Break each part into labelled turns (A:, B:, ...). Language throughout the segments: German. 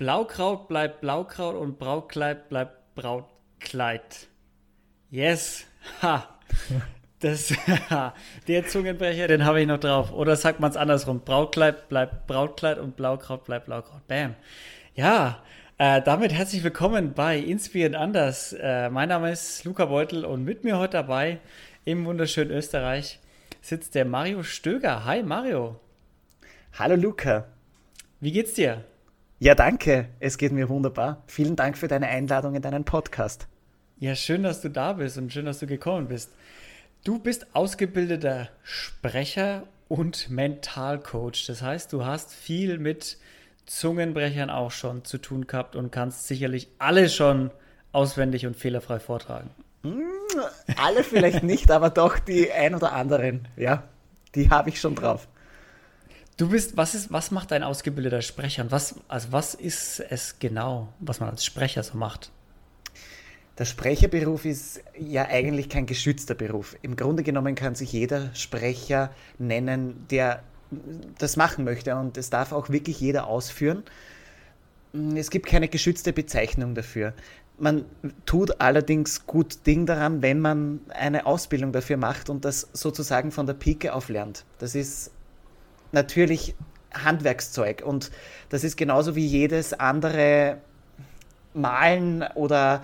A: Blaukraut bleibt Blaukraut und Brautkleid bleibt Brautkleid. Yes. Ha. Das, der Zungenbrecher, den habe ich noch drauf. Oder sagt man es andersrum? Brautkleid bleibt Brautkleid und Blaukraut bleibt Blaukraut. Bam. Ja, äh, damit herzlich willkommen bei Inspiriert Anders. Äh, mein Name ist Luca Beutel und mit mir heute dabei im wunderschönen Österreich sitzt der Mario Stöger. Hi Mario.
B: Hallo Luca.
A: Wie geht's dir?
B: Ja, danke. Es geht mir wunderbar. Vielen Dank für deine Einladung in deinen Podcast.
A: Ja, schön, dass du da bist und schön, dass du gekommen bist. Du bist ausgebildeter Sprecher und Mentalcoach. Das heißt, du hast viel mit Zungenbrechern auch schon zu tun gehabt und kannst sicherlich alle schon auswendig und fehlerfrei vortragen.
B: Hm, alle vielleicht nicht, aber doch die ein oder anderen. Ja, die habe ich schon drauf.
A: Du bist, was ist, was macht ein ausgebildeter Sprecher und was, also was ist es genau, was man als Sprecher so macht?
B: Der Sprecherberuf ist ja eigentlich kein geschützter Beruf. Im Grunde genommen kann sich jeder Sprecher nennen, der das machen möchte und es darf auch wirklich jeder ausführen. Es gibt keine geschützte Bezeichnung dafür. Man tut allerdings gut Ding daran, wenn man eine Ausbildung dafür macht und das sozusagen von der Pike auf lernt. Das ist natürlich Handwerkszeug und das ist genauso wie jedes andere Malen oder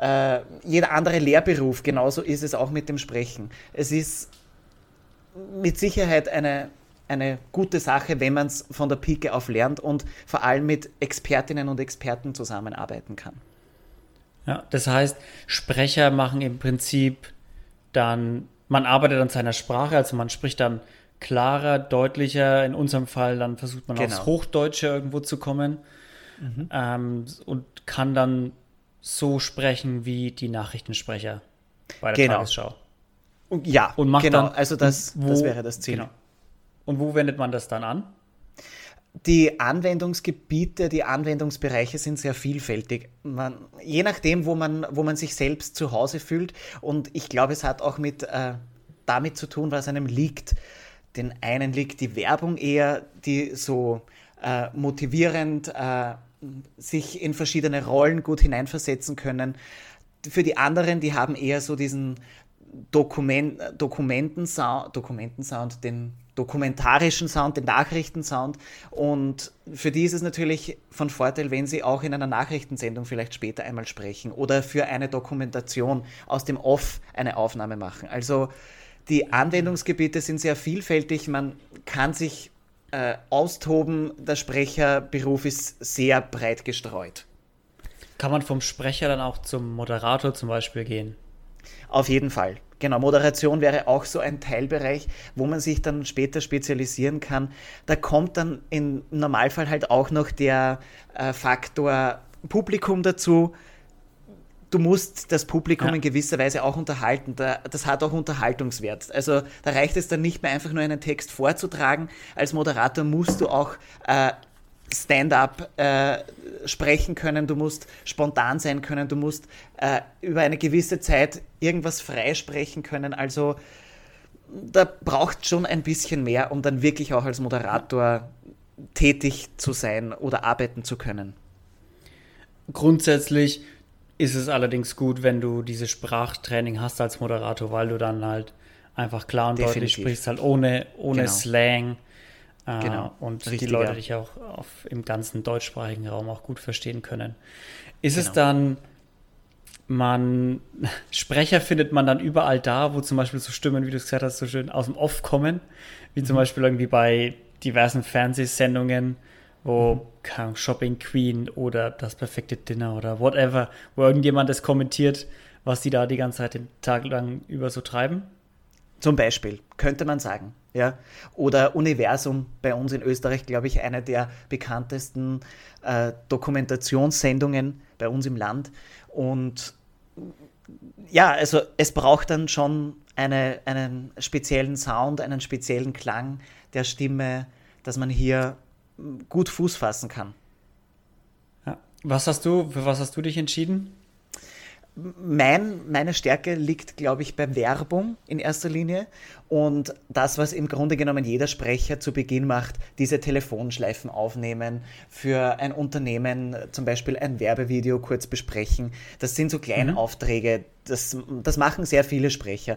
B: äh, jeder andere Lehrberuf. Genauso ist es auch mit dem Sprechen. Es ist mit Sicherheit eine, eine gute Sache, wenn man es von der Pike auf lernt und vor allem mit Expertinnen und Experten zusammenarbeiten kann.
A: Ja, das heißt, Sprecher machen im Prinzip dann, man arbeitet an seiner Sprache, also man spricht dann klarer, deutlicher. In unserem Fall dann versucht man genau. aufs Hochdeutsche irgendwo zu kommen mhm. ähm, und kann dann so sprechen wie die Nachrichtensprecher bei der genau. Tagesschau.
B: Und, ja, und macht genau. Dann, also das, wo, das wäre das Ziel. Genau.
A: Und wo wendet man das dann an?
B: Die Anwendungsgebiete, die Anwendungsbereiche sind sehr vielfältig. Man, je nachdem, wo man, wo man sich selbst zu Hause fühlt. Und ich glaube, es hat auch mit, äh, damit zu tun, was einem liegt den einen liegt die Werbung eher, die so äh, motivierend äh, sich in verschiedene Rollen gut hineinversetzen können. Für die anderen, die haben eher so diesen Dokument, Dokumentensound, Dokumentensound, den dokumentarischen Sound, den Nachrichtensound. Und für die ist es natürlich von Vorteil, wenn sie auch in einer Nachrichtensendung vielleicht später einmal sprechen oder für eine Dokumentation aus dem Off eine Aufnahme machen. Also die Anwendungsgebiete sind sehr vielfältig. Man kann sich äh, austoben. Der Sprecherberuf ist sehr breit gestreut.
A: Kann man vom Sprecher dann auch zum Moderator zum Beispiel gehen?
B: Auf jeden Fall. Genau, Moderation wäre auch so ein Teilbereich, wo man sich dann später spezialisieren kann. Da kommt dann im Normalfall halt auch noch der äh, Faktor Publikum dazu du musst das Publikum ja. in gewisser Weise auch unterhalten. Das hat auch Unterhaltungswert. Also da reicht es dann nicht mehr einfach nur einen Text vorzutragen. Als Moderator musst du auch äh, Stand-up äh, sprechen können, du musst spontan sein können, du musst äh, über eine gewisse Zeit irgendwas freisprechen können. Also da braucht schon ein bisschen mehr, um dann wirklich auch als Moderator tätig zu sein oder arbeiten zu können.
A: Grundsätzlich ist es allerdings gut, wenn du dieses Sprachtraining hast als Moderator, weil du dann halt einfach klar und Definitiv. deutlich sprichst, halt ohne, ohne genau. Slang. Äh, genau. Und Richtig, die Leute dich auch auf, im ganzen deutschsprachigen Raum auch gut verstehen können. Ist genau. es dann, man, Sprecher findet man dann überall da, wo zum Beispiel so Stimmen, wie du es gesagt hast, so schön aus dem Off kommen, wie zum mhm. Beispiel irgendwie bei diversen Fernsehsendungen, wo mhm. Shopping Queen oder das perfekte Dinner oder whatever, wo irgendjemand das kommentiert, was die da die ganze Zeit den Tag lang über so treiben?
B: Zum Beispiel, könnte man sagen. Ja? Oder Universum bei uns in Österreich, glaube ich, eine der bekanntesten äh, Dokumentationssendungen bei uns im Land. Und ja, also es braucht dann schon eine, einen speziellen Sound, einen speziellen Klang der Stimme, dass man hier gut Fuß fassen kann.
A: Ja. Was hast du, für was hast du dich entschieden?
B: mein, meine Stärke liegt, glaube ich, bei Werbung in erster Linie und das, was im Grunde genommen jeder Sprecher zu Beginn macht, diese Telefonschleifen aufnehmen, für ein Unternehmen zum Beispiel ein Werbevideo kurz besprechen. Das sind so kleine mhm. Aufträge, das, das machen sehr viele Sprecher.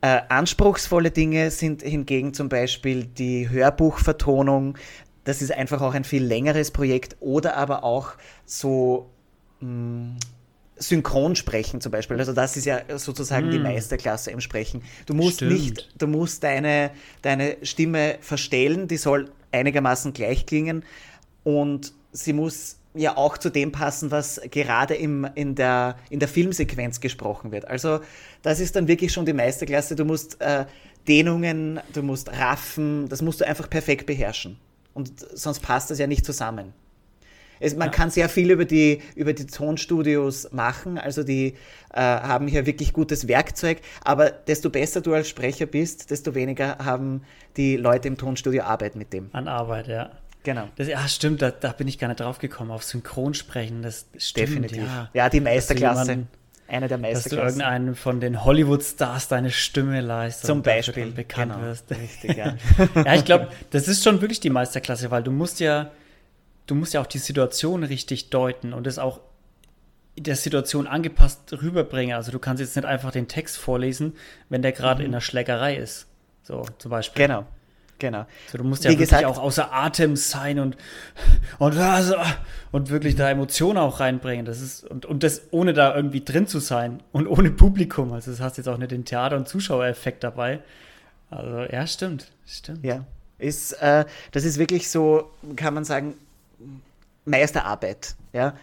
B: Äh, anspruchsvolle Dinge sind hingegen zum Beispiel die Hörbuchvertonung. Das ist einfach auch ein viel längeres Projekt oder aber auch so mh, mm, Synchronsprechen zum Beispiel. Also das ist ja sozusagen mm. die Meisterklasse im Sprechen. Du musst Stimmt. nicht, du musst deine, deine Stimme verstellen, die soll einigermaßen gleich klingen und sie muss ja auch zu dem passen, was gerade im, in, der, in der Filmsequenz gesprochen wird. Also das ist dann wirklich schon die Meisterklasse. Du musst äh, Dehnungen, du musst Raffen, das musst du einfach perfekt beherrschen. Und sonst passt das ja nicht zusammen. Es, man ja. kann sehr viel über die, über die Tonstudios machen, also die äh, haben hier wirklich gutes Werkzeug, aber desto besser du als Sprecher bist, desto weniger haben die Leute im Tonstudio Arbeit mit dem.
A: An Arbeit, ja.
B: Genau.
A: Das, ja, stimmt, da, da, bin ich gar nicht drauf gekommen, auf Synchronsprechen, das
B: stimmt, Definitiv. Ja, ja die Meisterklasse. Eine der
A: Meisterklassen. Dass du irgendeinen von den Hollywood-Stars deine Stimme leistest.
B: Zum Beispiel.
A: bekannt genau. wirst. Richtig, ja. ja, ich glaube, das ist schon wirklich die Meisterklasse, weil du musst ja du musst ja auch die Situation richtig deuten und es auch der Situation angepasst rüberbringen. Also du kannst jetzt nicht einfach den Text vorlesen, wenn der gerade mhm. in der Schlägerei ist. So zum Beispiel.
B: Genau. Genau.
A: So, du musst ja Wie wirklich gesagt, auch außer Atem sein und, und, also, und wirklich da Emotionen auch reinbringen. Das ist, und, und das ohne da irgendwie drin zu sein und ohne Publikum. Also das hast jetzt auch nicht den Theater- und Zuschauereffekt dabei. Also ja, stimmt. Stimmt.
B: Ja. Ist, äh, das ist wirklich so, kann man sagen, Meisterarbeit. Ja?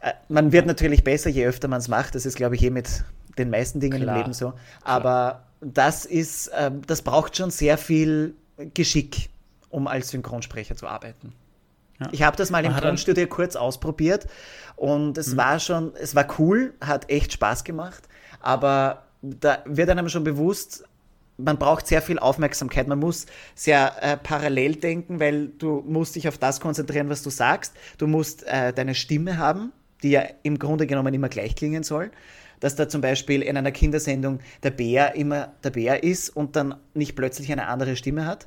B: Äh, man wird natürlich besser, je öfter man es macht. Das ist, glaube ich, eh mit den meisten Dingen Klar. im Leben so. Aber Klar. das ist, äh, das braucht schon sehr viel Geschick, um als Synchronsprecher zu arbeiten. Ja. Ich habe das mal im Tonstudio kurz ausprobiert und es mhm. war schon, es war cool, hat echt Spaß gemacht, aber da wird einem schon bewusst, man braucht sehr viel Aufmerksamkeit. Man muss sehr äh, parallel denken, weil du musst dich auf das konzentrieren, was du sagst. Du musst äh, deine Stimme haben, die ja im Grunde genommen immer gleich klingen soll. Dass da zum Beispiel in einer Kindersendung der Bär immer der Bär ist und dann nicht plötzlich eine andere Stimme hat.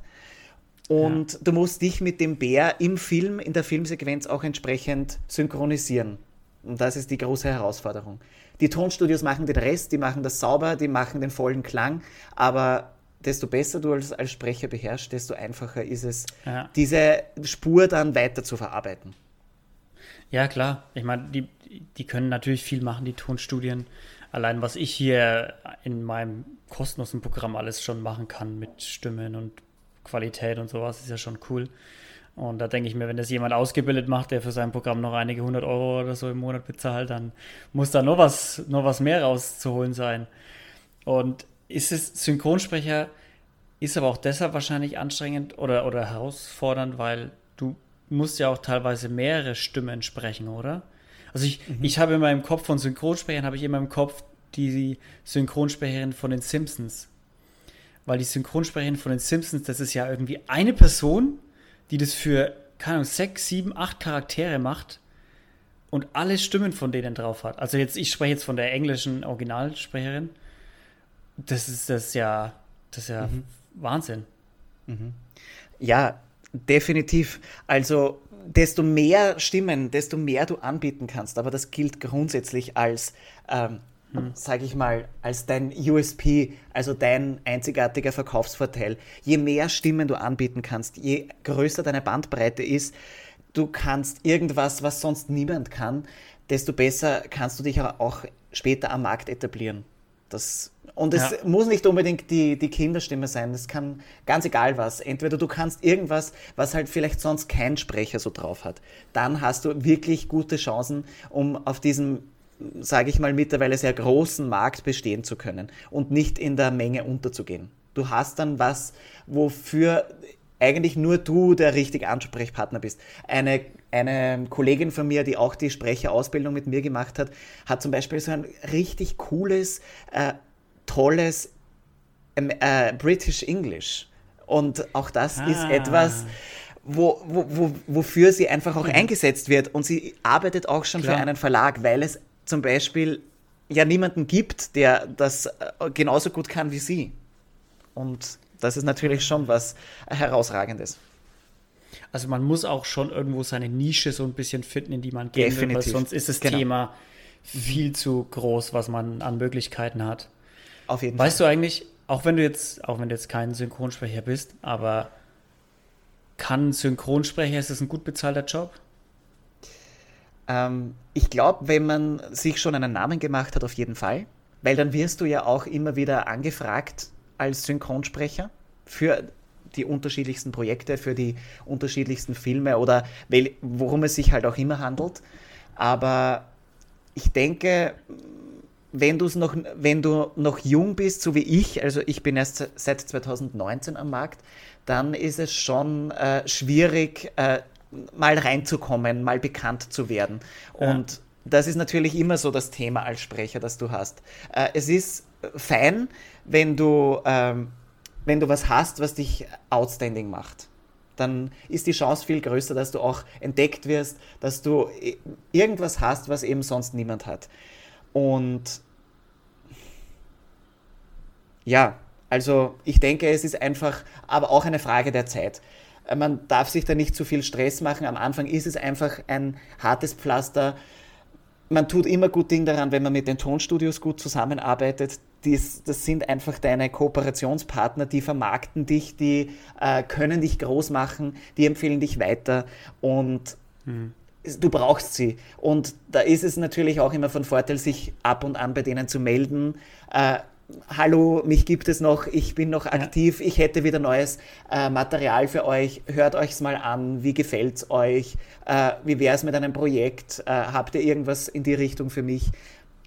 B: Und ja. du musst dich mit dem Bär im Film, in der Filmsequenz auch entsprechend synchronisieren. Und das ist die große Herausforderung. Die Tonstudios machen den Rest, die machen das sauber, die machen den vollen Klang, aber desto besser du als, als Sprecher beherrschst, desto einfacher ist es, ja. diese Spur dann weiter zu verarbeiten.
A: Ja, klar. Ich meine, die, die können natürlich viel machen, die Tonstudien. Allein was ich hier in meinem kostenlosen Programm alles schon machen kann mit Stimmen und Qualität und sowas, ist ja schon cool. Und da denke ich mir, wenn das jemand ausgebildet macht, der für sein Programm noch einige hundert Euro oder so im Monat bezahlt, dann muss da noch was, noch was mehr rauszuholen sein. Und ist es Synchronsprecher, ist aber auch deshalb wahrscheinlich anstrengend oder, oder herausfordernd, weil du musst ja auch teilweise mehrere Stimmen sprechen, oder? Also ich, mhm. ich habe in meinem Kopf von Synchronsprechern, habe ich immer im Kopf die Synchronsprecherin von den Simpsons. Weil die Synchronsprecherin von den Simpsons, das ist ja irgendwie eine Person, die das für, keine Ahnung, sechs, sieben, acht Charaktere macht und alle Stimmen von denen drauf hat. Also jetzt, ich spreche jetzt von der englischen Originalsprecherin. Das ist das ja, das ist ja mhm. Wahnsinn.
B: Mhm. Ja, definitiv. Also desto mehr Stimmen, desto mehr du anbieten kannst. Aber das gilt grundsätzlich als ähm, hm. sage ich mal, als dein USP, also dein einzigartiger Verkaufsvorteil. Je mehr Stimmen du anbieten kannst, je größer deine Bandbreite ist, du kannst irgendwas, was sonst niemand kann, desto besser kannst du dich auch später am Markt etablieren. Das, und es ja. muss nicht unbedingt die, die Kinderstimme sein, es kann ganz egal was. Entweder du kannst irgendwas, was halt vielleicht sonst kein Sprecher so drauf hat. Dann hast du wirklich gute Chancen, um auf diesem sage ich mal, mittlerweile sehr großen Markt bestehen zu können und nicht in der Menge unterzugehen. Du hast dann was, wofür eigentlich nur du der richtige Ansprechpartner bist. Eine, eine Kollegin von mir, die auch die Sprecherausbildung mit mir gemacht hat, hat zum Beispiel so ein richtig cooles, äh, tolles ähm, äh, British English. Und auch das ah. ist etwas, wo, wo, wo, wofür sie einfach auch mhm. eingesetzt wird. Und sie arbeitet auch schon Klar. für einen Verlag, weil es zum Beispiel ja niemanden gibt, der das äh, genauso gut kann wie sie. Und das ist natürlich schon was Herausragendes.
A: Also man muss auch schon irgendwo seine Nische so ein bisschen finden, in die man gehen Definitiv. will, weil sonst ist das genau. Thema viel zu groß, was man an Möglichkeiten hat. Auf jeden weißt Fall. Weißt du eigentlich, auch wenn du jetzt, auch wenn du jetzt kein Synchronsprecher bist, aber kann Synchronsprecher, ist das ein gut bezahlter Job?
B: Ähm, ich glaube, wenn man sich schon einen Namen gemacht hat, auf jeden Fall. Weil dann wirst du ja auch immer wieder angefragt als Synchronsprecher für die unterschiedlichsten Projekte, für die unterschiedlichsten Filme oder worum es sich halt auch immer handelt. Aber ich denke, wenn, noch, wenn du noch jung bist, so wie ich, also ich bin erst seit 2019 am Markt, dann ist es schon äh, schwierig, äh, mal reinzukommen, mal bekannt zu werden. Und ja. das ist natürlich immer so das Thema als Sprecher, das du hast. Äh, es ist fein, wenn du, ähm, wenn du was hast, was dich outstanding macht. Dann ist die Chance viel größer, dass du auch entdeckt wirst, dass du irgendwas hast, was eben sonst niemand hat. Und ja, also ich denke, es ist einfach aber auch eine Frage der Zeit. Äh, man darf sich da nicht zu viel Stress machen. Am Anfang ist es einfach ein hartes Pflaster. Man tut immer gut Ding daran, wenn man mit den Tonstudios gut zusammenarbeitet. Dies, das sind einfach deine Kooperationspartner, die vermarkten dich, die äh, können dich groß machen, die empfehlen dich weiter und mhm. du brauchst sie. Und da ist es natürlich auch immer von Vorteil, sich ab und an bei denen zu melden. Äh, hallo, mich gibt es noch, ich bin noch aktiv, ja. ich hätte wieder neues äh, Material für euch, hört euch es mal an, wie gefällt es euch, äh, wie wäre es mit einem Projekt, äh, habt ihr irgendwas in die Richtung für mich?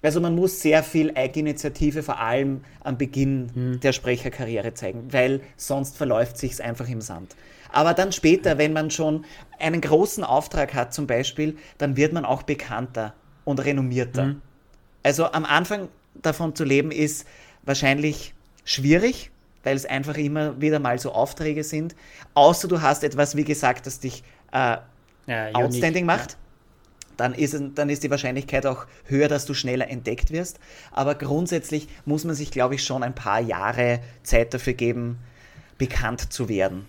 B: Also man muss sehr viel Eigeninitiative vor allem am Beginn hm. der Sprecherkarriere zeigen, weil sonst verläuft sich einfach im Sand. Aber dann später, wenn man schon einen großen Auftrag hat zum Beispiel, dann wird man auch bekannter und renommierter. Hm. Also am Anfang davon zu leben ist wahrscheinlich schwierig, weil es einfach immer wieder mal so Aufträge sind. Außer du hast etwas, wie gesagt, das dich äh, ja, outstanding macht. Ja. Dann ist, dann ist die Wahrscheinlichkeit auch höher, dass du schneller entdeckt wirst. Aber grundsätzlich muss man sich, glaube ich, schon ein paar Jahre Zeit dafür geben, bekannt zu werden.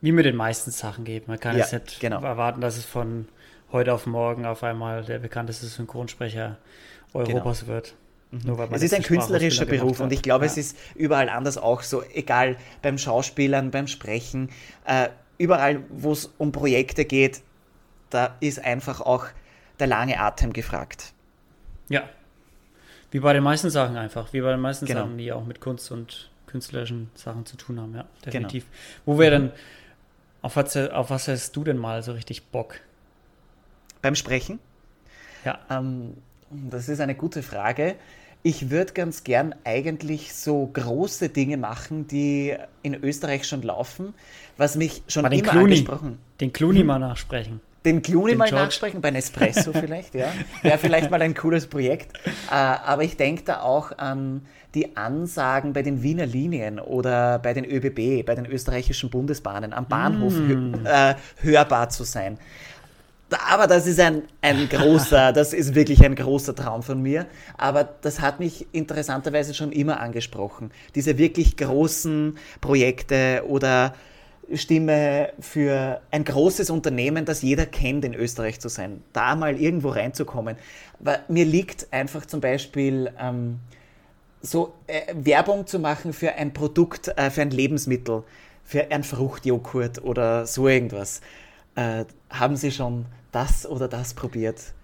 A: Wie mit den meisten Sachen geht. Man kann ja, jetzt nicht genau. erwarten, dass es von heute auf morgen auf einmal der bekannteste Synchronsprecher Europas genau. wird.
B: Mhm. es ist ein künstlerischer Beruf und ich glaube, ja. es ist überall anders auch so, egal beim Schauspielern, beim Sprechen, äh, überall, wo es um Projekte geht, da ist einfach auch der lange Atem gefragt.
A: Ja. Wie bei den meisten Sachen einfach, wie bei den meisten genau. Sachen, die auch mit Kunst und künstlerischen Sachen zu tun haben, ja, definitiv. Genau. Wo wäre denn, auf was, auf was hast du denn mal so richtig Bock?
B: Beim Sprechen?
A: Ja.
B: Ähm, das ist eine gute Frage. Ich würde ganz gern eigentlich so große Dinge machen, die in Österreich schon laufen, was mich schon immer
A: Clooney,
B: angesprochen.
A: Den Clooney hm? mal nachsprechen.
B: Den Clooney den mal George. nachsprechen, bei Nespresso vielleicht, ja. Wäre vielleicht mal ein cooles Projekt. Äh, aber ich denke da auch an die Ansagen bei den Wiener Linien oder bei den ÖBB, bei den österreichischen Bundesbahnen, am Bahnhof mm. äh, hörbar zu sein. Aber das ist ein, ein großer, das ist wirklich ein großer Traum von mir. Aber das hat mich interessanterweise schon immer angesprochen. Diese wirklich großen Projekte oder Stimme für ein großes Unternehmen, das jeder kennt in Österreich zu sein, da mal irgendwo reinzukommen. Weil mir liegt einfach zum Beispiel ähm, so äh, Werbung zu machen für ein Produkt, äh, für ein Lebensmittel, für ein Fruchtjoghurt oder so irgendwas. Äh, haben Sie schon das oder das probiert.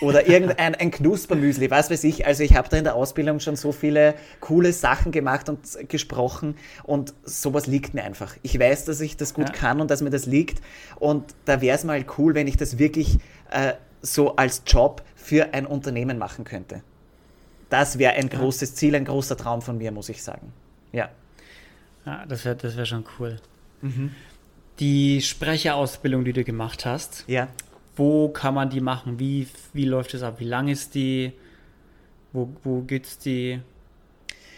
B: Oder irgendein ein Knuspermüsli, was weiß ich. Also ich habe da in der Ausbildung schon so viele coole Sachen gemacht und gesprochen und sowas liegt mir einfach. Ich weiß, dass ich das gut ja. kann und dass mir das liegt und da wäre es mal cool, wenn ich das wirklich äh, so als Job für ein Unternehmen machen könnte. Das wäre ein großes Ziel, ein großer Traum von mir, muss ich sagen. Ja.
A: Ja, das wäre das wär schon cool. Mhm. Die Sprecherausbildung, die du gemacht hast,
B: ja.
A: Wo kann man die machen? Wie, wie läuft es ab? Wie lang ist die? Wo, wo es die?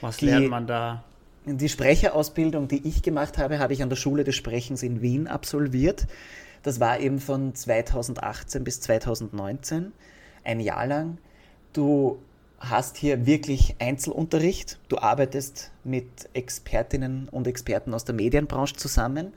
A: Was die, lernt man da?
B: Die Sprecherausbildung, die ich gemacht habe, habe ich an der Schule des Sprechens in Wien absolviert. Das war eben von 2018 bis 2019, ein Jahr lang. Du hast hier wirklich Einzelunterricht. Du arbeitest mit Expertinnen und Experten aus der Medienbranche zusammen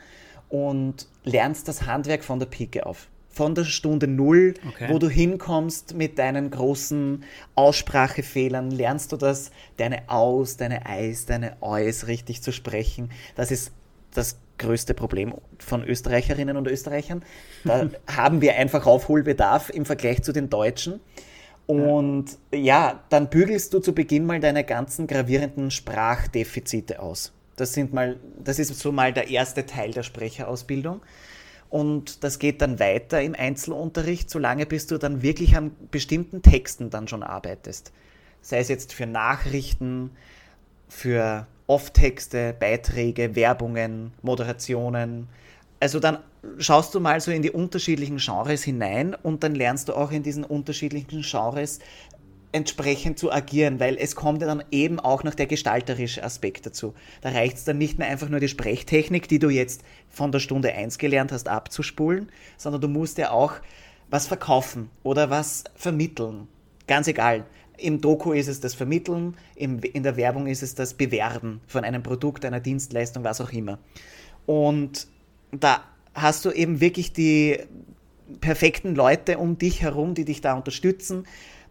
B: und lernst das Handwerk von der Pike auf. Von der Stunde Null, okay. wo du hinkommst mit deinen großen Aussprachefehlern, lernst du das, deine Aus, deine Eis, deine Eus richtig zu sprechen. Das ist das größte Problem von Österreicherinnen und Österreichern. Da haben wir einfach Aufholbedarf im Vergleich zu den Deutschen. Und ja. ja, dann bügelst du zu Beginn mal deine ganzen gravierenden Sprachdefizite aus. Das, sind mal, das ist so mal der erste Teil der Sprecherausbildung. Und das geht dann weiter im Einzelunterricht, solange bis du dann wirklich an bestimmten Texten dann schon arbeitest. Sei es jetzt für Nachrichten, für Off-Texte, Beiträge, Werbungen, Moderationen. Also dann schaust du mal so in die unterschiedlichen Genres hinein und dann lernst du auch in diesen unterschiedlichen Genres entsprechend zu agieren, weil es kommt ja dann eben auch noch der gestalterische Aspekt dazu. Da reicht es dann nicht mehr einfach nur die Sprechtechnik, die du jetzt von der Stunde 1 gelernt hast, abzuspulen, sondern du musst ja auch was verkaufen oder was vermitteln. Ganz egal. Im Doku ist es das Vermitteln, in der Werbung ist es das Bewerben von einem Produkt, einer Dienstleistung, was auch immer. Und da hast du eben wirklich die perfekten Leute um dich herum, die dich da unterstützen.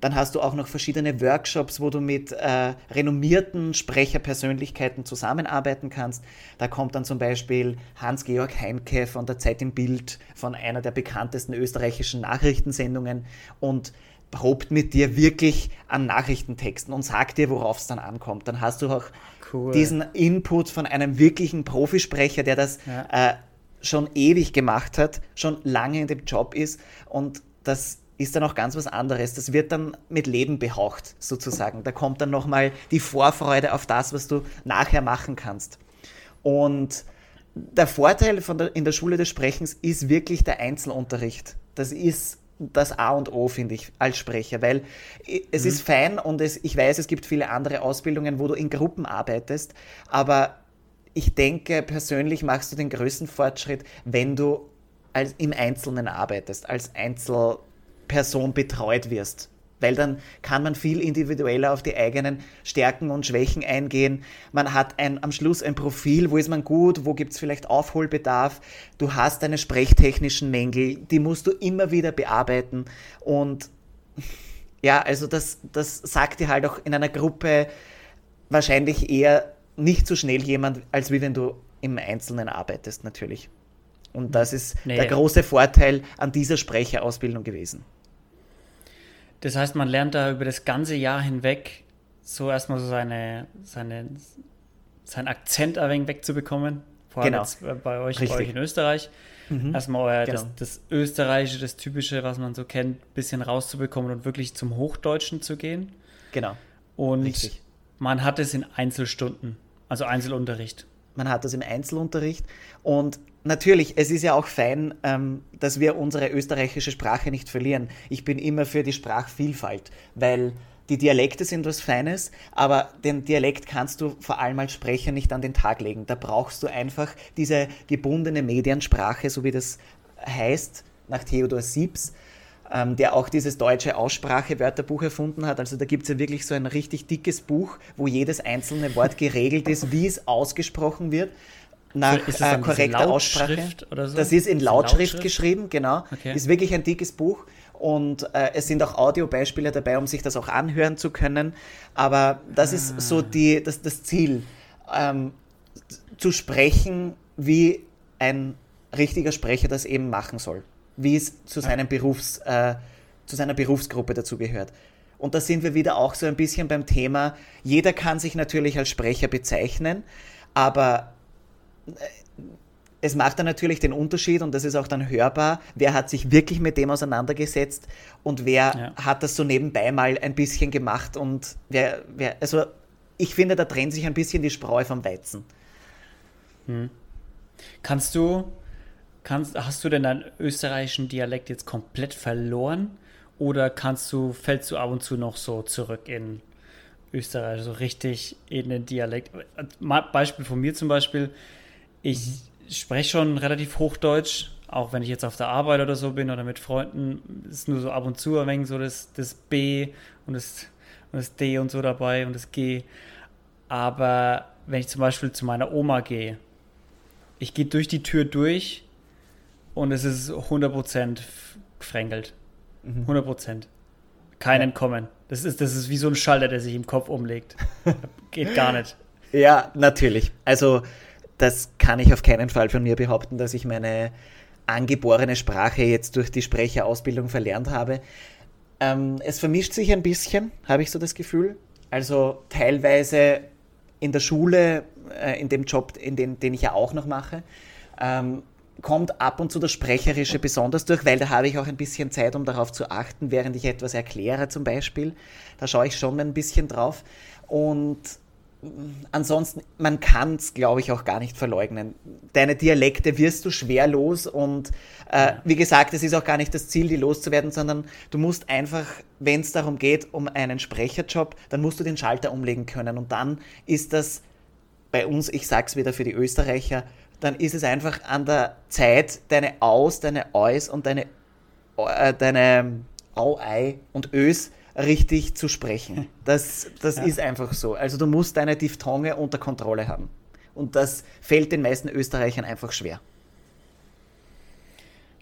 B: Dann hast du auch noch verschiedene Workshops, wo du mit äh, renommierten Sprecherpersönlichkeiten zusammenarbeiten kannst. Da kommt dann zum Beispiel Hans-Georg Heinke von der Zeit im Bild, von einer der bekanntesten österreichischen Nachrichtensendungen und probt mit dir wirklich an Nachrichtentexten und sagt dir, worauf es dann ankommt. Dann hast du auch cool. diesen Input von einem wirklichen Profisprecher, der das ja. äh, schon ewig gemacht hat, schon lange in dem Job ist und das ist dann auch ganz was anderes. Das wird dann mit Leben behaucht, sozusagen. Da kommt dann nochmal die Vorfreude auf das, was du nachher machen kannst. Und der Vorteil von der, in der Schule des Sprechens ist wirklich der Einzelunterricht. Das ist das A und O, finde ich, als Sprecher, weil es mhm. ist fein und es, ich weiß, es gibt viele andere Ausbildungen, wo du in Gruppen arbeitest, aber ich denke, persönlich machst du den größten Fortschritt, wenn du als, im Einzelnen arbeitest, als Einzelperson betreut wirst. Weil dann kann man viel individueller auf die eigenen Stärken und Schwächen eingehen. Man hat ein, am Schluss ein Profil, wo ist man gut, wo gibt es vielleicht Aufholbedarf. Du hast deine sprechtechnischen Mängel, die musst du immer wieder bearbeiten. Und ja, also das, das sagt dir halt auch in einer Gruppe wahrscheinlich eher nicht so schnell jemand, als wie wenn du im Einzelnen arbeitest, natürlich. Und das ist nee. der große Vorteil an dieser Sprecherausbildung gewesen.
A: Das heißt, man lernt da über das ganze Jahr hinweg so erstmal so seine, seine, seinen Akzent ein wenig wegzubekommen. Vor allem genau. jetzt bei euch, bei euch in Österreich. Mhm. Erstmal euer, genau. das, das, Österreichische, das Typische, was man so kennt, ein bisschen rauszubekommen und wirklich zum Hochdeutschen zu gehen.
B: Genau.
A: Und Richtig. man hat es in Einzelstunden. Also Einzelunterricht.
B: Man hat das im Einzelunterricht. Und natürlich, es ist ja auch fein, ähm, dass wir unsere österreichische Sprache nicht verlieren. Ich bin immer für die Sprachvielfalt, weil die Dialekte sind was Feines, aber den Dialekt kannst du vor allem als Sprecher nicht an den Tag legen. Da brauchst du einfach diese gebundene Mediensprache, so wie das heißt, nach Theodor Siebs ähm, der auch dieses deutsche Aussprachewörterbuch erfunden hat. Also da gibt es ja wirklich so ein richtig dickes Buch, wo jedes einzelne Wort geregelt ist, wie es ausgesprochen wird nach äh, korrekter Aussprache. So? Das ist in Lautschrift, Lautschrift, geschrieben, genau. Okay. Ist wirklich ein dickes Buch und äh, es sind auch Audiobeispiele dabei, um sich das auch anhören zu können. Aber das ah. ist so die, das, das Ziel, ähm, zu sprechen, wie ein richtiger Sprecher das eben machen soll wie es zu, seinem Berufs, äh, zu seiner Berufsgruppe dazugehört. Und da sind wir wieder auch so ein bisschen beim Thema, jeder kann sich natürlich als Sprecher bezeichnen, aber es macht dann natürlich den Unterschied und das ist auch dann hörbar, wer hat sich wirklich mit dem auseinandergesetzt und wer ja. hat das so nebenbei mal ein bisschen gemacht und wer, wer, also ich finde, da trennt sich ein bisschen die Spreu vom Weizen.
A: Hm. Kannst du Kannst, hast du denn deinen österreichischen Dialekt jetzt komplett verloren? Oder kannst du, fällst du ab und zu noch so zurück in Österreich, so richtig in den Dialekt? Beispiel von mir zum Beispiel, ich mhm. spreche schon relativ Hochdeutsch, auch wenn ich jetzt auf der Arbeit oder so bin oder mit Freunden, ist nur so ab und zu ein wenig so das, das B und das, und das D und so dabei und das G. Aber wenn ich zum Beispiel zu meiner Oma gehe, ich gehe durch die Tür durch und es ist 100% gefränkelt. 100%. Mhm. Kein ja. Entkommen. Das ist, das ist wie so ein Schalter, der sich im Kopf umlegt. Geht gar nicht.
B: Ja, natürlich. Also, das kann ich auf keinen Fall von mir behaupten, dass ich meine angeborene Sprache jetzt durch die Sprecherausbildung verlernt habe. Ähm, es vermischt sich ein bisschen, habe ich so das Gefühl. Also teilweise in der Schule, äh, in dem Job, in den, den ich ja auch noch mache, ähm, kommt ab und zu das Sprecherische besonders durch, weil da habe ich auch ein bisschen Zeit, um darauf zu achten, während ich etwas erkläre zum Beispiel. Da schaue ich schon ein bisschen drauf. Und ansonsten, man kann es, glaube ich, auch gar nicht verleugnen. Deine Dialekte wirst du schwer los und äh, wie gesagt, es ist auch gar nicht das Ziel, die loszuwerden, sondern du musst einfach, wenn es darum geht, um einen Sprecherjob, dann musst du den Schalter umlegen können und dann ist das bei uns, ich sag's wieder für die Österreicher, dann ist es einfach an der Zeit, deine Aus, deine Eus und deine, äh, deine Au, Ei und Ös richtig zu sprechen. Das, das ja. ist einfach so. Also du musst deine Diphthonge unter Kontrolle haben. Und das fällt den meisten Österreichern einfach schwer.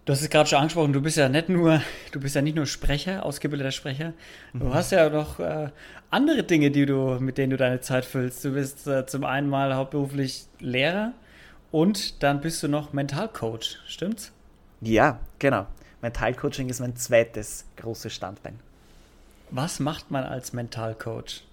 A: Du hast es gerade schon angesprochen, du bist ja nicht nur, du bist ja nicht nur Sprecher, ausgebildeter Sprecher. Du mhm. hast ja noch äh, andere Dinge, die du, mit denen du deine Zeit füllst. Du bist äh, zum einen mal hauptberuflich Lehrer und dann bist du noch Mentalcoach, stimmt's?
B: Ja, genau. Mentalcoaching ist mein zweites großes Standbein.
A: Was macht man als Mentalcoach?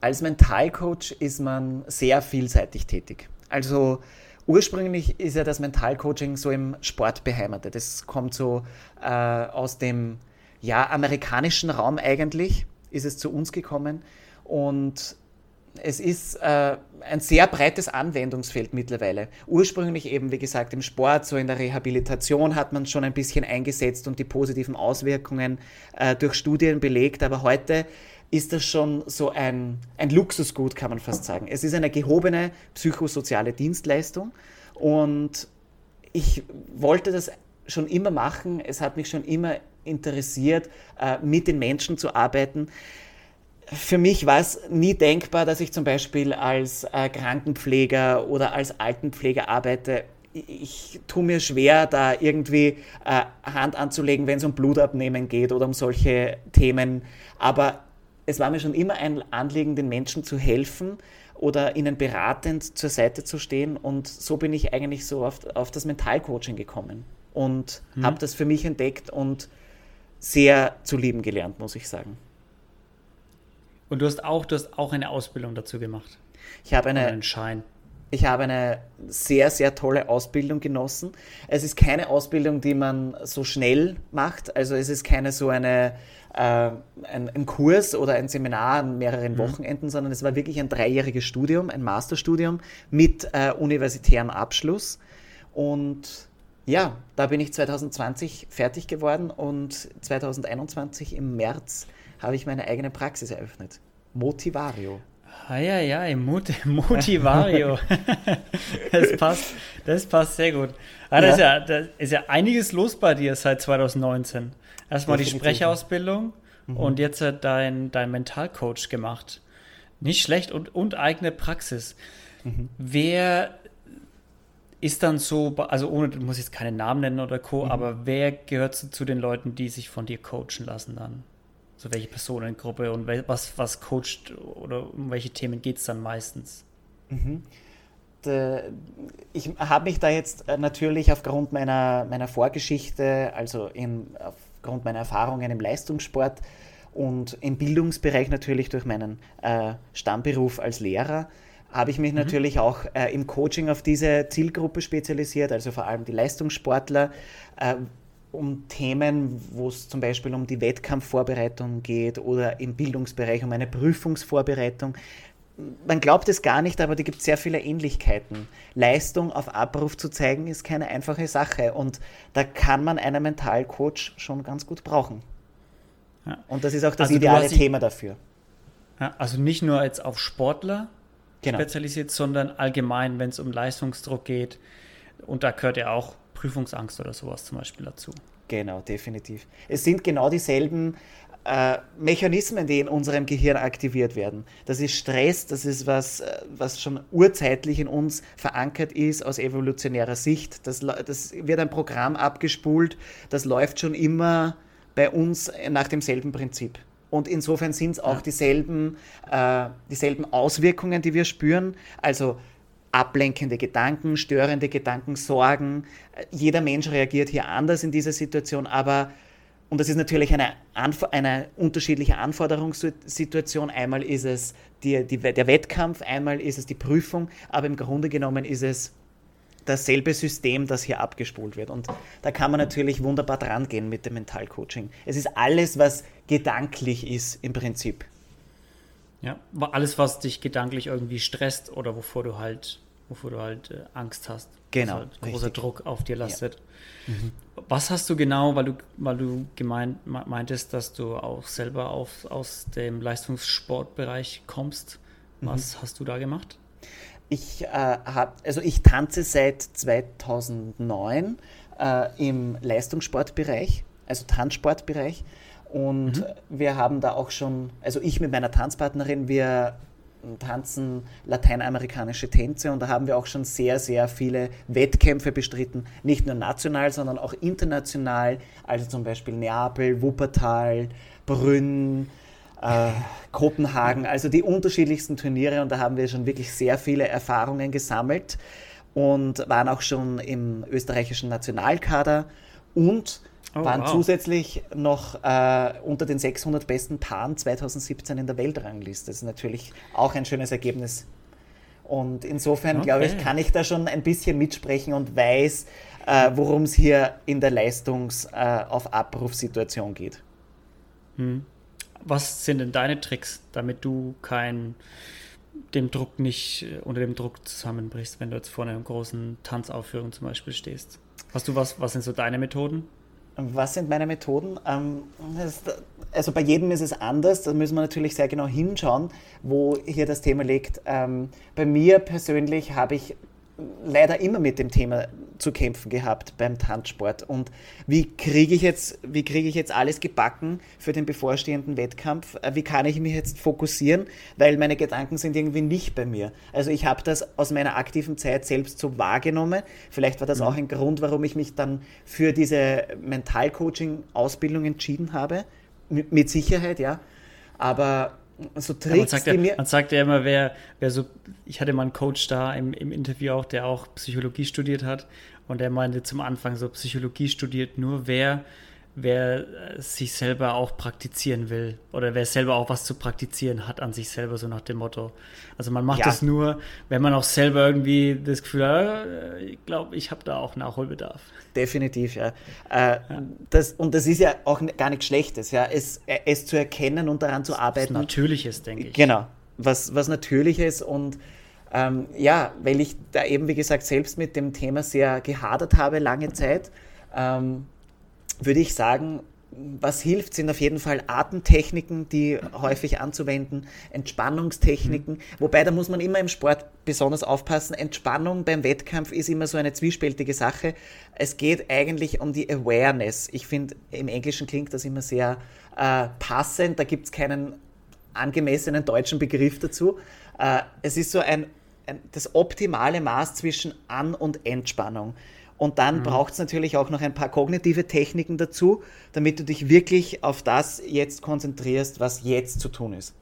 B: Als Mentalcoach ist man sehr vielseitig tätig. Also ursprünglich ist ja das Mentalcoaching so im Sport beheimatet. Das kommt so äh, aus dem ja, amerikanischen Raum eigentlich, ist es zu uns gekommen. Und es ist äh, ein sehr breites Anwendungsfeld mittlerweile. Ursprünglich eben, wie gesagt, im Sport, so in der Rehabilitation hat man schon ein bisschen eingesetzt und die positiven Auswirkungen äh, durch Studien belegt, aber heute ist das schon so ein, ein Luxusgut, kann man fast sagen. Es ist eine gehobene psychosoziale Dienstleistung und ich wollte das schon immer machen. Es hat mich schon immer interessiert, äh, mit den Menschen zu arbeiten für mich war es nie denkbar, dass ich zum Beispiel als äh, Krankenpfleger oder als Altenpfleger arbeite. Ich tue mir schwer, da irgendwie äh, Hand anzulegen, wenn es um Blutabnehmen geht oder um solche Themen. Aber es war mir schon immer ein Anliegen, den Menschen zu helfen oder ihnen beratend zur Seite zu stehen. Und so bin ich eigentlich so auf, auf das Mentalcoaching gekommen und mhm. habe das für mich entdeckt und sehr zu lieben gelernt, muss ich sagen.
A: Und du hast auch, du hast auch eine Ausbildung dazu gemacht.
B: Ich habe eine, einen Schein. Ich habe eine sehr, sehr tolle Ausbildung genossen. Es ist keine Ausbildung, die man so schnell macht. Also es ist keine so eine, äh, ein, ein, Kurs oder ein Seminar an mehreren mhm. Wochenenden, sondern es war wirklich ein dreijähriges Studium, ein Masterstudium mit äh, universitärem Abschluss. Und ja, da bin ich 2020 fertig geworden und 2021 im März habe ich meine eigene Praxis eröffnet. Motivario.
A: Ah, ja, ja, Mot Motivario. das passt, das passt sehr gut. Ah, das, ja. Ist ja, das ist ja einiges los bei dir seit 2019. Erstmal die Sprecherausbildung mhm. und jetzt dein, dein Mentalcoach gemacht. Nicht schlecht und, und eigene Praxis. Mhm. Wer ist dann so, also ohne, du musst jetzt keinen Namen nennen oder Co., mhm. aber wer gehört zu, zu den Leuten, die sich von dir coachen lassen dann? So welche Personengruppe und was, was coacht oder um welche Themen geht es dann meistens? Mhm.
B: Ich habe mich da jetzt äh, natürlich aufgrund meiner, meiner Vorgeschichte, also in, aufgrund meiner Erfahrungen im Leistungssport und im Bildungsbereich natürlich durch meinen äh, Stammberuf als Lehrer, habe ich mich mhm. natürlich auch äh, im Coaching auf diese Zielgruppe spezialisiert, also vor allem die Leistungssportler, äh, um Themen, wo es zum Beispiel um die Wettkampfvorbereitung geht oder im Bildungsbereich um eine Prüfungsvorbereitung. Man glaubt es gar nicht, aber da gibt es sehr viele Ähnlichkeiten. Leistung auf Abruf zu zeigen, ist keine einfache Sache und da kann man einen Mentalcoach schon ganz gut brauchen. Ja. Und das ist auch das also ideale Thema dafür.
A: Ja, also nicht nur jetzt auf Sportler genau. spezialisiert, sondern allgemein, wenn es um Leistungsdruck geht. Und da gehört ja auch Prüfungsangst oder sowas zum Beispiel dazu.
B: Genau, definitiv. Es sind genau dieselben äh, Mechanismen, die in unserem Gehirn aktiviert werden. Das ist Stress, das ist was, äh, was schon urzeitlich in uns verankert ist aus evolutionärer Sicht. Das, das wird ein Programm abgespult, das läuft schon immer bei uns nach demselben Prinzip. Und insofern sind es auch dieselben, äh, dieselben Auswirkungen, die wir spüren. Also ablenkende Gedanken, störende Gedanken, Sorgen. Jeder Mensch reagiert hier anders in dieser Situation, aber und das ist natürlich eine, eine unterschiedliche Anforderungssituation. Einmal ist es die, die, der Wettkampf, einmal ist es die Prüfung, aber im Grunde genommen ist es dasselbe System, das hier abgespult wird. Und da kann man natürlich wunderbar dran gehen mit dem Mentalcoaching. Es ist alles, was gedanklich ist im Prinzip.
A: Ja, alles, was dich gedanklich irgendwie stresst oder wovor du halt, wovor du halt äh, Angst hast.
B: Genau.
A: Halt großer richtig. Druck auf dir lastet. Ja. Mhm. Was hast du genau, weil du, weil du gemeint, meintest, dass du auch selber auf, aus dem Leistungssportbereich kommst? Was mhm. hast du da gemacht?
B: Ich äh, hab, also ich tanze seit 2009 äh, im Leistungssportbereich, also Tanzsportbereich. Und mhm. wir haben da auch schon, also ich mit meiner Tanzpartnerin, wir tanzen lateinamerikanische Tänze. Und da haben wir auch schon sehr, sehr viele Wettkämpfe bestritten, nicht nur national, sondern auch international, also zum Beispiel Neapel, Wuppertal, Brünn, äh, Kopenhagen, also die unterschiedlichsten Turniere. Und da haben wir schon wirklich sehr viele Erfahrungen gesammelt und waren auch schon im österreichischen Nationalkader. Und oh, waren wow. zusätzlich noch äh, unter den 600 besten Paaren 2017 in der Weltrangliste. Das ist natürlich auch ein schönes Ergebnis. Und insofern, okay. glaube ich, kann ich da schon ein bisschen mitsprechen und weiß, äh, worum es hier in der Leistungs- äh, auf Abrufsituation geht.
A: Hm. Was sind denn deine Tricks, damit du kein dem Druck nicht äh, unter dem Druck zusammenbrichst, wenn du jetzt vor einer großen Tanzaufführung zum Beispiel stehst? Hast du was, was sind so deine Methoden?
B: Was sind meine Methoden? Ähm, also bei jedem ist es anders, da müssen wir natürlich sehr genau hinschauen, wo hier das Thema liegt. Ähm, bei mir persönlich habe ich leider immer mit dem Thema zu kämpfen gehabt beim Tanzsport. Und wie kriege ich jetzt, wie kriege ich jetzt alles gebacken für den bevorstehenden Wettkampf? Äh, wie kann ich mich jetzt fokussieren? Weil meine Gedanken sind irgendwie nicht bei mir. Also ich habe das aus meiner aktiven Zeit selbst so wahrgenommen. Vielleicht war das mhm. auch ein Grund, warum ich mich dann für diese Mentalcoaching-Ausbildung entschieden habe. Mit Sicherheit, ja. Aber so Tricks, ja,
A: man, sagt ja, man sagt ja immer, wer, wer so, ich hatte mal einen Coach da im, im Interview auch, der auch Psychologie studiert hat und der meinte zum Anfang so, Psychologie studiert nur wer, wer äh, sich selber auch praktizieren will oder wer selber auch was zu praktizieren hat an sich selber, so nach dem Motto. Also man macht ja. das nur, wenn man auch selber irgendwie das Gefühl hat, äh, ich glaube, ich habe da auch Nachholbedarf.
B: Definitiv, ja. Äh, ja. Das, und das ist ja auch gar nichts Schlechtes, ja, es, äh, es zu erkennen und daran zu arbeiten. Was
A: Natürliches, denke ich.
B: Genau, was, was Natürliches und ähm, ja, weil ich da eben, wie gesagt, selbst mit dem Thema sehr gehadert habe, lange Zeit. Ähm, würde ich sagen, was hilft, sind auf jeden Fall Atemtechniken, die häufig anzuwenden, Entspannungstechniken. Mhm. Wobei, da muss man immer im Sport besonders aufpassen. Entspannung beim Wettkampf ist immer so eine zwiespältige Sache. Es geht eigentlich um die Awareness. Ich finde, im Englischen klingt das immer sehr äh, passend. Da gibt es keinen angemessenen deutschen Begriff dazu. Äh, es ist so ein, ein, das optimale Maß zwischen An- und Entspannung. Und dann mhm. braucht es natürlich auch noch ein paar kognitive Techniken dazu, damit du dich wirklich auf das jetzt konzentrierst, was jetzt zu tun ist.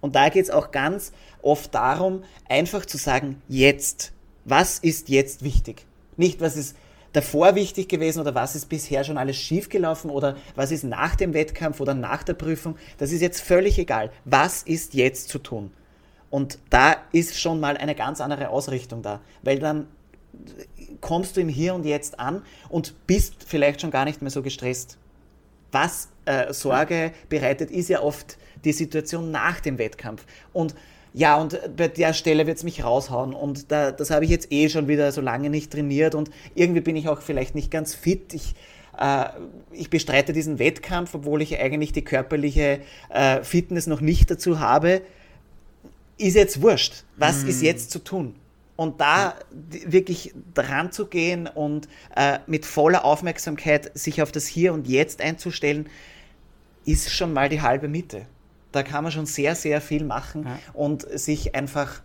B: Und da geht es auch ganz oft darum, einfach zu sagen, jetzt. Was ist jetzt wichtig? Nicht, was ist davor wichtig gewesen oder was ist bisher schon alles schiefgelaufen oder was ist nach dem Wettkampf oder nach der Prüfung. Das ist jetzt völlig egal. Was ist jetzt zu tun? Und da ist schon mal eine ganz andere Ausrichtung da, weil dann kommst du im Hier und Jetzt an und bist vielleicht schon gar nicht mehr so gestresst. Was äh, Sorge bereitet, ist ja oft die Situation nach dem Wettkampf. Und ja, und bei der Stelle wird es mich raushauen. Und da, das habe ich jetzt eh schon wieder so lange nicht trainiert. Und irgendwie bin ich auch vielleicht nicht ganz fit. Ich, äh, ich bestreite diesen Wettkampf, obwohl ich eigentlich die körperliche äh, Fitness noch nicht dazu habe. Ist jetzt wurscht. Was hm. ist jetzt zu tun? Und da wirklich dran zu gehen und äh, mit voller Aufmerksamkeit sich auf das Hier und Jetzt einzustellen, ist schon mal die halbe Miete. Da kann man schon sehr, sehr viel machen ja. und sich einfach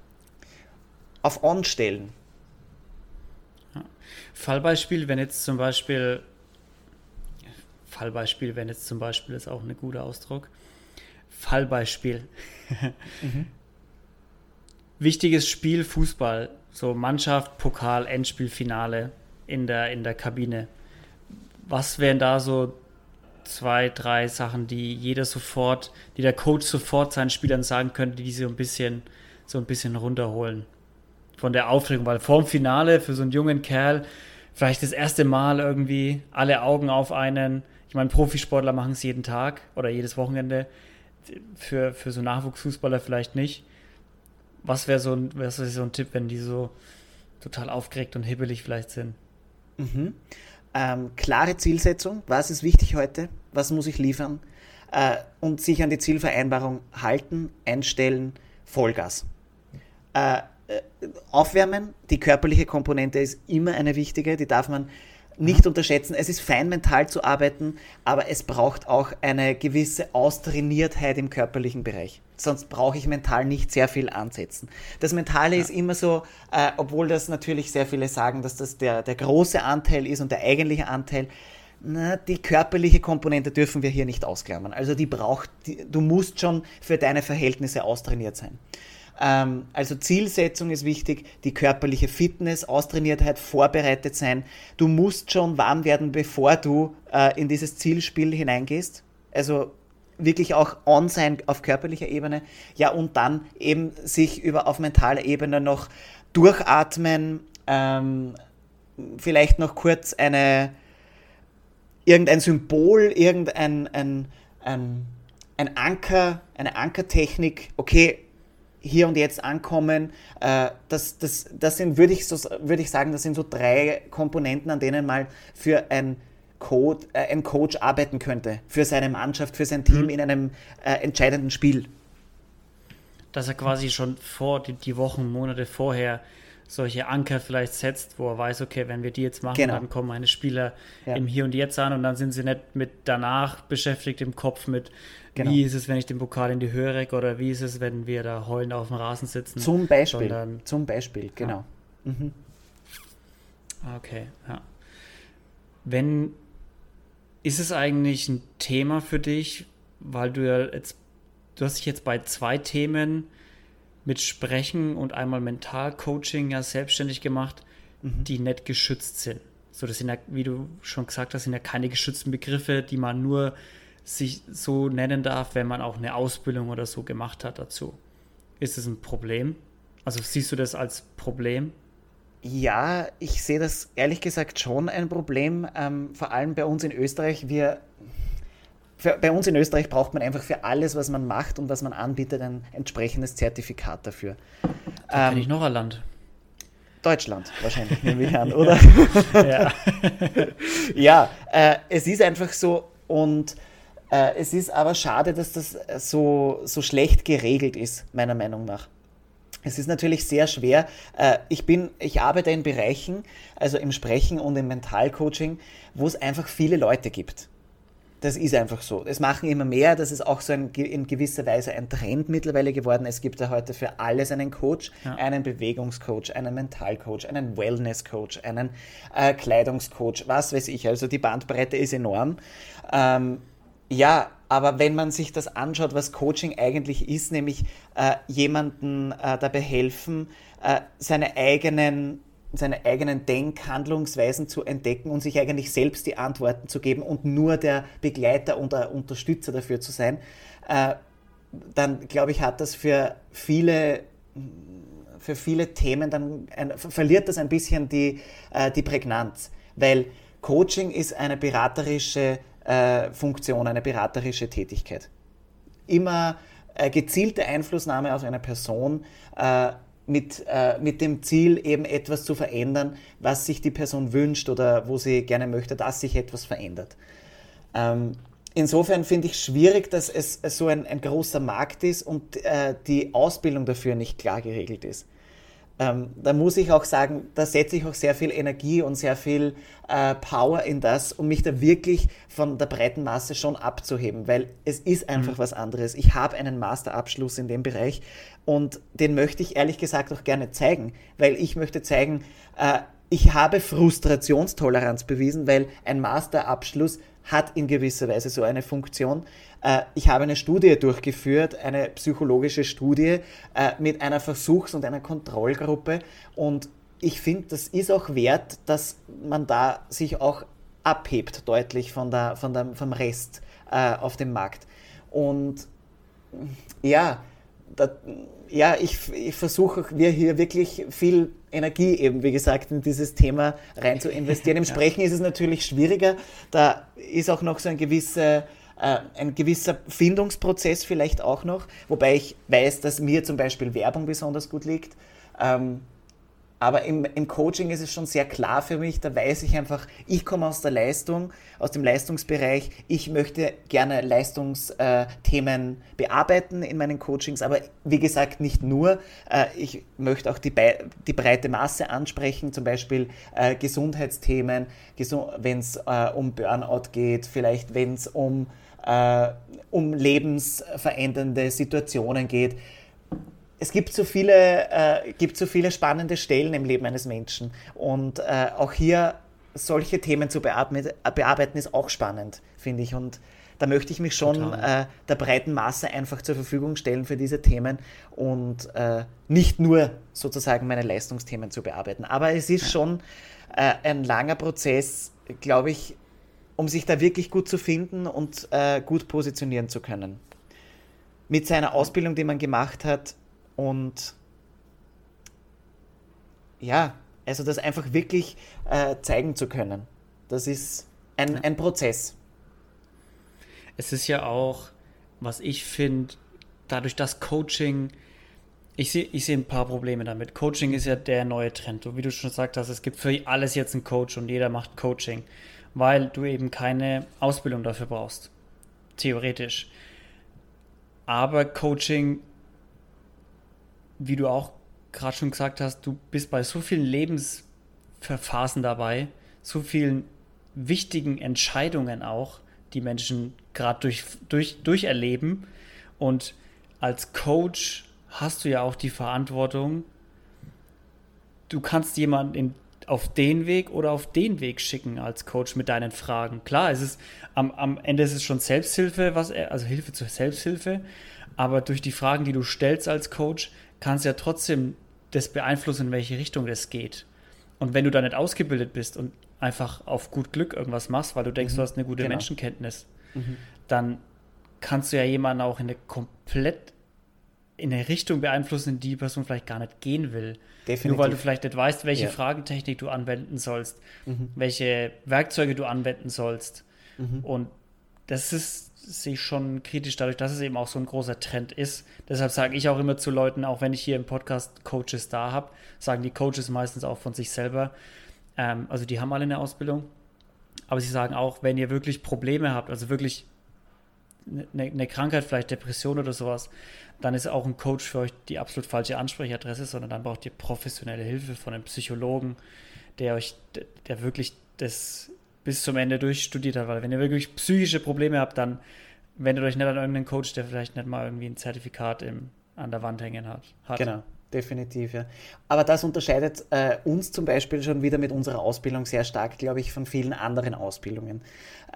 B: auf On stellen.
A: Ja. Fallbeispiel, wenn jetzt zum Beispiel, Fallbeispiel, wenn jetzt zum Beispiel ist auch ein guter Ausdruck. Fallbeispiel. mhm. Wichtiges Spiel, Fußball, so Mannschaft, Pokal, Endspiel, Finale in der, in der Kabine. Was wären da so zwei, drei Sachen, die jeder sofort, die der Coach sofort seinen Spielern sagen könnte, die so ein bisschen, so ein bisschen runterholen von der Aufregung, weil vorm Finale für so einen jungen Kerl vielleicht das erste Mal irgendwie alle Augen auf einen. Ich meine, Profisportler machen es jeden Tag oder jedes Wochenende. Für, für so Nachwuchsfußballer vielleicht nicht. Was wäre so, wär so ein Tipp, wenn die so total aufgeregt und hibbelig vielleicht sind?
B: Mhm. Ähm, klare Zielsetzung, was ist wichtig heute, was muss ich liefern äh, und sich an die Zielvereinbarung halten, einstellen, Vollgas. Äh, äh, aufwärmen, die körperliche Komponente ist immer eine wichtige, die darf man nicht unterschätzen. Es ist fein, mental zu arbeiten, aber es braucht auch eine gewisse Austrainiertheit im körperlichen Bereich. Sonst brauche ich mental nicht sehr viel ansetzen. Das Mentale ja. ist immer so, äh, obwohl das natürlich sehr viele sagen, dass das der, der große Anteil ist und der eigentliche Anteil. Na, die körperliche Komponente dürfen wir hier nicht ausklammern. Also die braucht, die, du musst schon für deine Verhältnisse austrainiert sein. Ähm, also Zielsetzung ist wichtig, die körperliche Fitness, Austrainiertheit, vorbereitet sein. Du musst schon warm werden, bevor du äh, in dieses Zielspiel hineingehst. Also wirklich auch on sein auf körperlicher Ebene. Ja, und dann eben sich über auf mentaler Ebene noch durchatmen, ähm, vielleicht noch kurz eine irgendein Symbol, irgendein ein, ein, ein Anker, eine Ankertechnik, okay, hier und jetzt ankommen. Äh, das, das, das sind, würde ich, so, würd ich sagen, das sind so drei Komponenten, an denen mal für ein, Code, äh, ein Coach arbeiten könnte. Für seine Mannschaft, für sein Team mhm. in einem äh, entscheidenden Spiel.
A: Dass er quasi schon vor, die, die, Wochen, Monate vorher solche Anker vielleicht setzt, wo er weiß, okay, wenn wir die jetzt machen, genau. dann kommen meine Spieler ja. im Hier und Jetzt an und dann sind sie nicht mit danach beschäftigt im Kopf mit, Genau. Wie ist es, wenn ich den Pokal in die Höhe recke oder wie ist es, wenn wir da heulend auf dem Rasen sitzen?
B: Zum Beispiel. Sondern, zum Beispiel, genau. Ja. Mhm.
A: Okay, ja. Wenn ist es eigentlich ein Thema für dich, weil du ja jetzt, du hast dich jetzt bei zwei Themen mit Sprechen und einmal Mentalcoaching ja selbstständig gemacht, mhm. die nicht geschützt sind. So, das sind ja, wie du schon gesagt hast, sind ja keine geschützten Begriffe, die man nur sich so nennen darf, wenn man auch eine Ausbildung oder so gemacht hat dazu. Ist es ein Problem? Also siehst du das als Problem?
B: Ja, ich sehe das ehrlich gesagt schon ein Problem. Ähm, vor allem bei uns in Österreich. Wir, für, bei uns in Österreich braucht man einfach für alles, was man macht und was man anbietet, ein entsprechendes Zertifikat dafür.
A: Da ähm, ich noch ein Land.
B: Deutschland wahrscheinlich, nehme ich an, oder? ja, ja äh, es ist einfach so und äh, es ist aber schade, dass das so, so schlecht geregelt ist, meiner Meinung nach. Es ist natürlich sehr schwer. Äh, ich, bin, ich arbeite in Bereichen, also im Sprechen und im Mentalcoaching, wo es einfach viele Leute gibt. Das ist einfach so. Es machen immer mehr. Das ist auch so ein, in gewisser Weise ein Trend mittlerweile geworden. Es gibt ja heute für alles einen Coach, ja. einen Bewegungscoach, einen Mentalcoach, einen Wellnesscoach, einen äh, Kleidungscoach, was weiß ich. Also die Bandbreite ist enorm. Ähm, ja, aber wenn man sich das anschaut, was Coaching eigentlich ist, nämlich äh, jemanden äh, dabei helfen, äh, seine eigenen seine eigenen Denkhandlungsweisen zu entdecken und sich eigentlich selbst die Antworten zu geben und nur der Begleiter und der Unterstützer dafür zu sein, äh, dann glaube ich, hat das für viele für viele Themen dann ein, verliert das ein bisschen die, äh, die Prägnanz, weil Coaching ist eine beraterische äh, Funktion, eine beraterische Tätigkeit. Immer äh, gezielte Einflussnahme auf eine Person äh, mit, äh, mit dem Ziel, eben etwas zu verändern, was sich die Person wünscht oder wo sie gerne möchte, dass sich etwas verändert. Ähm, insofern finde ich schwierig, dass es so ein, ein großer Markt ist und äh, die Ausbildung dafür nicht klar geregelt ist. ähm, da muss ich auch sagen, da setze ich auch sehr viel Energie und sehr viel äh, Power in das, um mich da wirklich von der breiten Masse schon abzuheben, weil es ist einfach mhm. was anderes. Ich habe einen Masterabschluss in dem Bereich und den möchte ich ehrlich gesagt auch gerne zeigen, weil ich möchte zeigen, äh, ich habe Frustrationstoleranz bewiesen, weil ein Masterabschluss hat in gewisser Weise so eine Funktion. Äh, ich habe eine Studie durchgeführt, eine psychologische Studie äh, mit einer Versuchs- und einer Kontrollgruppe und ich finde, das ist auch wert, dass man da sich auch abhebt deutlich von der, von der, vom Rest auf dem Markt. Und ja, da, ja, ich, ich versuche wir hier wirklich viel Energie eben, wie gesagt, in dieses Thema rein zu investieren. Im Sprechen ja. ist es natürlich schwieriger. Da ist auch noch so ein gewisser, äh, ein gewisser Findungsprozess vielleicht auch noch, wobei ich weiß, dass mir zum Beispiel Werbung besonders gut liegt. Ähm, aber im, im Coaching ist es schon sehr klar für mich, da weiß ich einfach, ich komme aus der Leistung, aus dem Leistungsbereich, ich möchte gerne Leistungsthemen bearbeiten in meinen Coachings, aber wie gesagt, nicht nur. Äh, ich möchte auch die, die breite Masse ansprechen, zum Beispiel äh, Gesundheitsthemen, wenn es äh, um Burnout geht, vielleicht wenn es um, um lebensverändernde Situationen geht es gibt so viele, äh, gibt so viele spannende Stellen im Leben eines Menschen. Und äh, auch hier solche Themen zu bearbeiten, ist auch spannend, finde ich. Und da möchte ich mich schon äh, der breiten Masse einfach zur Verfügung stellen für diese Themen und äh, nicht nur sozusagen meine Leistungsthemen zu bearbeiten. Aber es ist schon äh, ein langer Prozess, glaube ich, um sich da wirklich gut zu finden und äh, gut positionieren zu können. Mit seiner Ausbildung, die man gemacht hat, und ja, also das einfach wirklich äh, zeigen zu können. Das ist ein, ein Prozess.
A: Es ist ja auch, was ich finde, dadurch, dass Coaching, ich sehe ich seh ein paar Probleme damit. Coaching ist ja der neue Trend. Und wie du schon gesagt hast, es gibt für alles jetzt einen Coach und jeder macht Coaching, weil du eben keine Ausbildung dafür brauchst. Theoretisch. Aber Coaching wie du auch gerade schon gesagt hast, du bist bei so vielen Lebensverphasen dabei, so vielen wichtigen Entscheidungen auch, die Menschen gerade durch, durch, durcherleben. Und als Coach hast du ja auch die Verantwortung, du kannst jemanden in, auf den Weg oder auf den Weg schicken als Coach mit deinen Fragen. Klar, es ist am, am Ende ist es schon Selbsthilfe, was also Hilfe zur Selbsthilfe, aber durch die Fragen, die du stellst als Coach, kannst ja trotzdem das beeinflussen, in welche Richtung das geht. Und wenn du da nicht ausgebildet bist und einfach auf gut Glück irgendwas machst, weil du denkst, mhm. du hast eine gute genau. Menschenkenntnis, mhm. dann kannst du ja jemanden auch in eine komplett in eine Richtung beeinflussen, in die die Person vielleicht gar nicht gehen will. Definitiv. Nur weil du vielleicht nicht weißt, welche ja. Fragentechnik du anwenden sollst, mhm. welche Werkzeuge du anwenden sollst. Mhm. Und das ist sehe ich schon kritisch dadurch, dass es eben auch so ein großer Trend ist. Deshalb sage ich auch immer zu Leuten, auch wenn ich hier im Podcast Coaches da habe, sagen die Coaches meistens auch von sich selber. Ähm, also die haben alle eine Ausbildung. Aber sie sagen auch, wenn ihr wirklich Probleme habt, also wirklich eine, eine Krankheit, vielleicht Depression oder sowas, dann ist auch ein Coach für euch die absolut falsche Ansprechadresse, sondern dann braucht ihr professionelle Hilfe von einem Psychologen, der euch, der wirklich das bis zum Ende durchstudiert hat. Weil wenn ihr wirklich psychische Probleme habt, dann wendet euch nicht an irgendeinen Coach, der vielleicht nicht mal irgendwie ein Zertifikat im, an der Wand hängen hat. hat.
B: Genau, definitiv, ja. Aber das unterscheidet äh, uns zum Beispiel schon wieder mit unserer Ausbildung sehr stark, glaube ich, von vielen anderen Ausbildungen.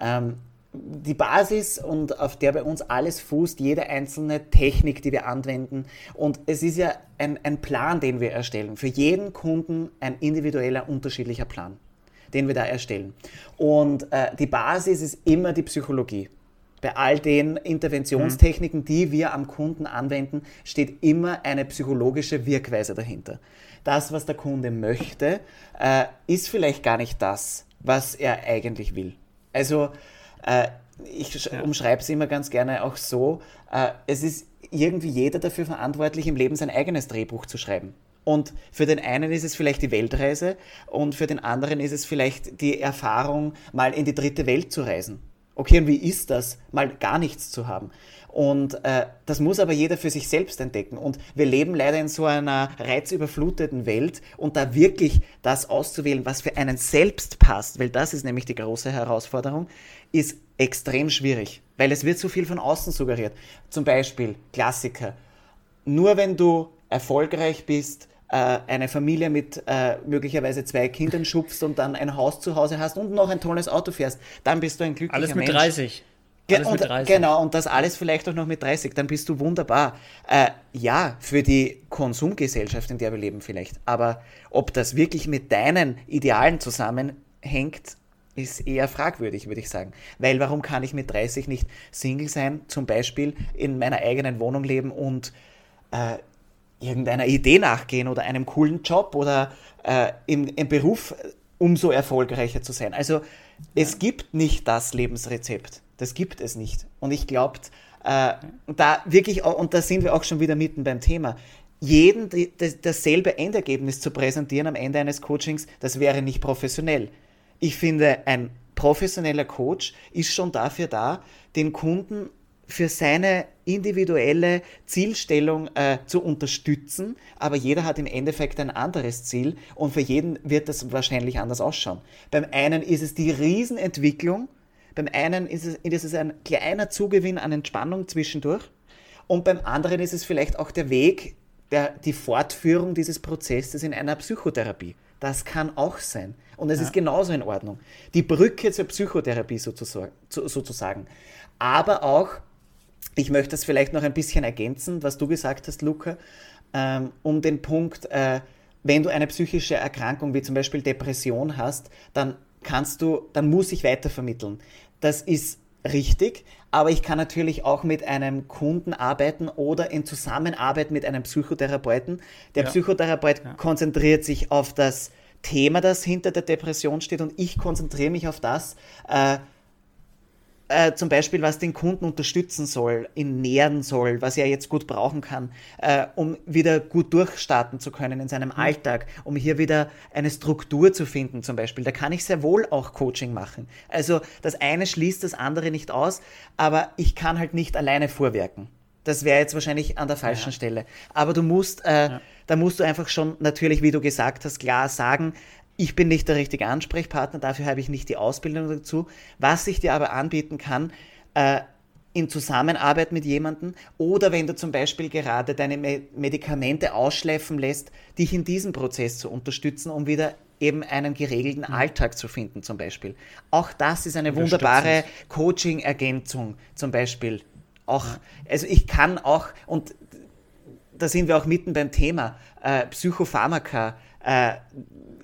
B: Ähm, die Basis und auf der bei uns alles fußt, jede einzelne Technik, die wir anwenden. Und es ist ja ein, ein Plan, den wir erstellen. Für jeden Kunden ein individueller, unterschiedlicher Plan den wir da erstellen. Und äh, die Basis ist immer die Psychologie. Bei all den Interventionstechniken, die wir am Kunden anwenden, steht immer eine psychologische Wirkweise dahinter. Das, was der Kunde möchte, äh, ist vielleicht gar nicht das, was er eigentlich will. Also äh, ich ja. umschreibe es immer ganz gerne auch so, äh, es ist irgendwie jeder dafür verantwortlich, im Leben sein eigenes Drehbuch zu schreiben. Und für den einen ist es vielleicht die Weltreise und für den anderen ist es vielleicht die Erfahrung, mal in die dritte Welt zu reisen Okay, und wie ist das, mal gar nichts zu haben? Und äh, das muss aber jeder für sich selbst entdecken. Und wir leben leider in so einer reizüberfluteten Welt und da wirklich das auszuwählen, was für einen selbst passt, weil das ist nämlich die große Herausforderung, ist extrem schwierig, weil es wird so viel von außen suggeriert. Zum Beispiel Klassiker. Nur wenn du erfolgreich bist, eine Familie mit äh, möglicherweise zwei Kindern schubst und dann ein Haus zu Hause hast und noch ein tolles Auto fährst, dann bist du ein glücklicher
A: Mensch.
B: Alles mit
A: Mensch. 30.
B: Ge und, 30. Genau, und das alles vielleicht auch noch mit 30, dann bist du wunderbar. Äh, ja, für die Konsumgesellschaft, in der wir leben vielleicht. Aber ob das wirklich mit deinen Idealen zusammenhängt, ist eher fragwürdig, würde ich sagen. Weil warum kann ich mit 30 nicht Single sein, zum Beispiel in meiner eigenen Wohnung leben und äh, irgendeiner Idee nachgehen oder einem coolen Job oder äh, im, im Beruf umso erfolgreicher zu sein. Also es gibt nicht das Lebensrezept. Das gibt es nicht. Und ich glaube, äh, da wirklich, und da sind wir auch schon wieder mitten beim Thema, jeden die, das, dasselbe Endergebnis zu präsentieren am Ende eines Coachings, das wäre nicht professionell. Ich finde, ein professioneller Coach ist schon dafür da, den Kunden für seine individuelle Zielstellung äh, zu unterstützen, aber jeder hat im Endeffekt ein anderes Ziel und für jeden wird das wahrscheinlich anders ausschauen. Beim einen ist es die Riesenentwicklung, beim einen ist es, ist es ein kleiner Zugewinn an Entspannung zwischendurch und beim anderen ist es vielleicht auch der Weg, der, die Fortführung dieses Prozesses in einer Psychotherapie. Das kann auch sein. Und es ja. ist genauso in Ordnung. Die Brücke zur Psychotherapie sozusagen. Aber auch ich möchte das vielleicht noch ein bisschen ergänzen, was du gesagt hast, Luca, ähm, um den Punkt, äh, wenn du eine psychische Erkrankung wie zum Beispiel Depression hast, dann kannst du, dann muss ich weitervermitteln. Das ist richtig, aber ich kann natürlich auch mit einem Kunden arbeiten oder in Zusammenarbeit mit einem Psychotherapeuten. Der ja. Psychotherapeut ja. konzentriert sich auf das Thema, das hinter der Depression steht und ich konzentriere mich auf das, äh, äh, zum Beispiel, was den Kunden unterstützen soll, ihn nähren soll, was er jetzt gut brauchen kann, äh, um wieder gut durchstarten zu können in seinem mhm. Alltag, um hier wieder eine Struktur zu finden zum Beispiel. Da kann ich sehr wohl auch Coaching machen. Also das eine schließt das andere nicht aus, aber ich kann halt nicht alleine vorwerken. Das wäre jetzt wahrscheinlich an der falschen ja. Stelle. Aber du musst, äh, ja. da musst du einfach schon natürlich, wie du gesagt hast, klar sagen, ich bin nicht der richtige Ansprechpartner, dafür habe ich nicht die Ausbildung dazu. Was ich dir aber anbieten kann, äh, in Zusammenarbeit mit jemandem oder wenn du zum Beispiel gerade deine Medikamente ausschleifen lässt, dich in diesem Prozess zu unterstützen, um wieder eben einen geregelten mhm. Alltag zu finden zum Beispiel. Auch das ist eine wunderbare Coaching-Ergänzung zum Beispiel. Auch, also ich kann auch, und da sind wir auch mitten beim Thema, äh, Psychopharmaka, äh,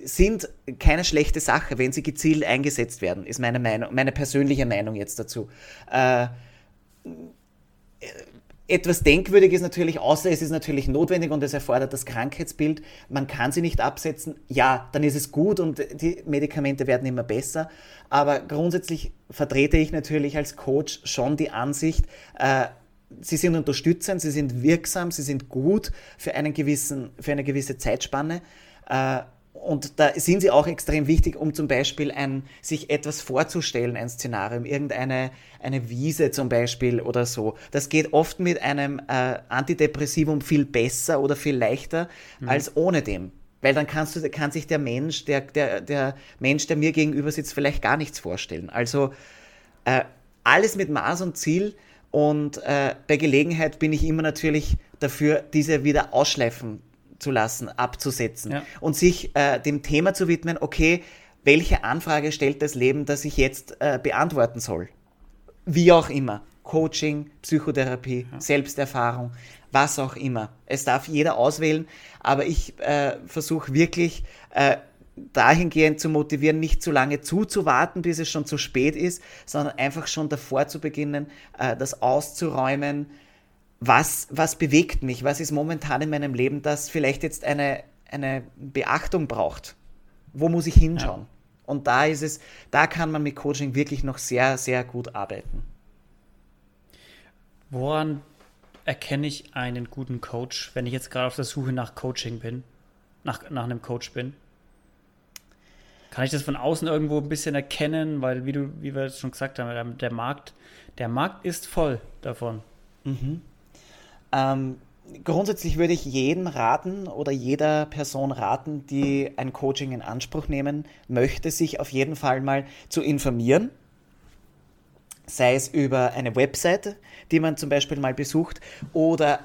B: sind keine schlechte Sache, wenn sie gezielt eingesetzt werden, ist meine Meinung, meine persönliche Meinung jetzt dazu. Äh, etwas denkwürdig ist natürlich, außer es ist natürlich notwendig und es erfordert das Krankheitsbild, man kann sie nicht absetzen, ja, dann ist es gut und die Medikamente werden immer besser. Aber grundsätzlich vertrete ich natürlich als Coach schon die Ansicht, äh, sie sind unterstützend, sie sind wirksam, sie sind gut für, einen gewissen, für eine gewisse Zeitspanne. Äh, und da sind sie auch extrem wichtig, um zum Beispiel ein, sich etwas vorzustellen, ein Szenario, irgendeine eine Wiese zum Beispiel oder so. Das geht oft mit einem äh, Antidepressivum viel besser oder viel leichter mhm. als ohne dem. Weil dann kannst du, kann sich der Mensch, der, der, der Mensch, der mir gegenüber sitzt, vielleicht gar nichts vorstellen. Also äh, alles mit Maß und Ziel und äh, bei Gelegenheit bin ich immer natürlich dafür, diese wieder ausschleifen zu lassen, abzusetzen ja. und sich äh, dem Thema zu widmen, okay, welche Anfrage stellt das Leben, das ich jetzt äh, beantworten soll? Wie auch immer. Coaching, Psychotherapie, ja. Selbsterfahrung, was auch immer. Es darf jeder auswählen, aber ich äh, versuche wirklich äh, dahingehend zu motivieren, nicht zu lange zuzuwarten, bis es schon zu spät ist, sondern einfach schon davor zu beginnen, äh, das auszuräumen, was, was bewegt mich, was ist momentan in meinem Leben, das vielleicht jetzt eine, eine Beachtung braucht. Wo muss ich hinschauen? Ja. Und da ist es, da kann man mit Coaching wirklich noch sehr, sehr gut arbeiten.
A: Woran erkenne ich einen guten Coach, wenn ich jetzt gerade auf der Suche nach Coaching bin, nach, nach einem Coach bin? kann ich das von außen irgendwo ein bisschen erkennen, weil wie du, wie wir schon gesagt haben, der Markt, der Markt ist voll davon.
B: Mhm. Ähm, grundsätzlich würde ich jedem raten oder jeder Person raten, die ein Coaching in Anspruch nehmen möchte, sich auf jeden Fall mal zu informieren. Sei es über eine Webseite, die man zum Beispiel mal besucht, oder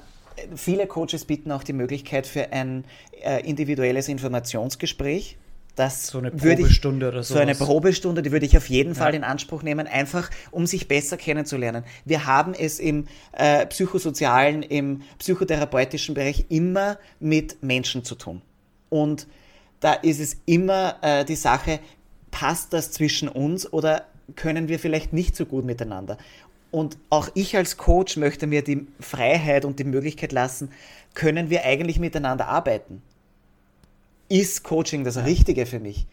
B: viele Coaches bieten auch die Möglichkeit für ein äh, individuelles Informationsgespräch. Das
A: so eine Probestunde
B: ich, oder so. So eine Probestunde, die würde ich auf jeden Fall ja. in Anspruch nehmen, einfach um sich besser kennenzulernen. Wir haben es im äh, psychosozialen, im psychotherapeutischen Bereich immer mit Menschen zu tun. Und da ist es immer äh, die Sache, passt das zwischen uns oder können wir vielleicht nicht so gut miteinander? Und auch ich als Coach möchte mir die Freiheit und die Möglichkeit lassen, können wir eigentlich miteinander arbeiten? Ist Coaching das. Richtige für mich?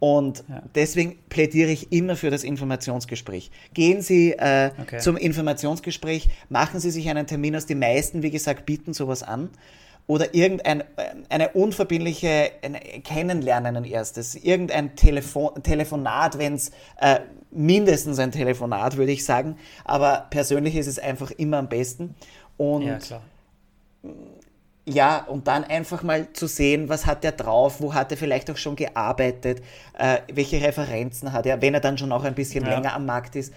B: Und ja. deswegen plädiere ich immer für das Informationsgespräch. Gehen Sie äh, okay. zum Informationsgespräch, machen Sie sich einen Termin aus. Die meisten, wie gesagt, bieten sowas an. Oder irgendeine eine unverbindliche eine Kennenlernen ein erstes. Irgendein Telefon, Telefonat, wenn es äh, mindestens ein Telefonat, würde ich sagen. Aber persönlich ist es einfach immer am besten. Und ja, klar ja, und dann einfach mal zu sehen, was hat er drauf, wo hat er vielleicht auch schon gearbeitet, äh, welche Referenzen hat er, wenn er dann schon auch ein bisschen ja. länger am Markt ist.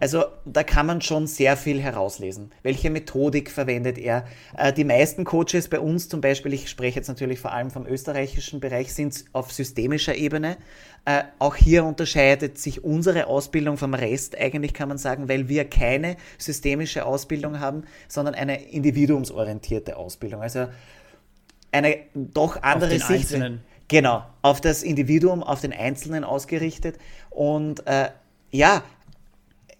B: Also da kann man schon sehr viel herauslesen. Welche Methodik verwendet er? Äh, die meisten Coaches bei uns zum Beispiel, ich spreche jetzt natürlich vor allem vom österreichischen Bereich, sind auf systemischer Ebene. Äh, auch hier unterscheidet sich unsere Ausbildung vom Rest eigentlich, kann man sagen, weil wir keine systemische Ausbildung haben, sondern eine individuumsorientierte Ausbildung. Also eine doch andere
A: Sicht. Einzelnen.
B: Genau, auf das Individuum, auf den Einzelnen ausgerichtet. Und äh, ja,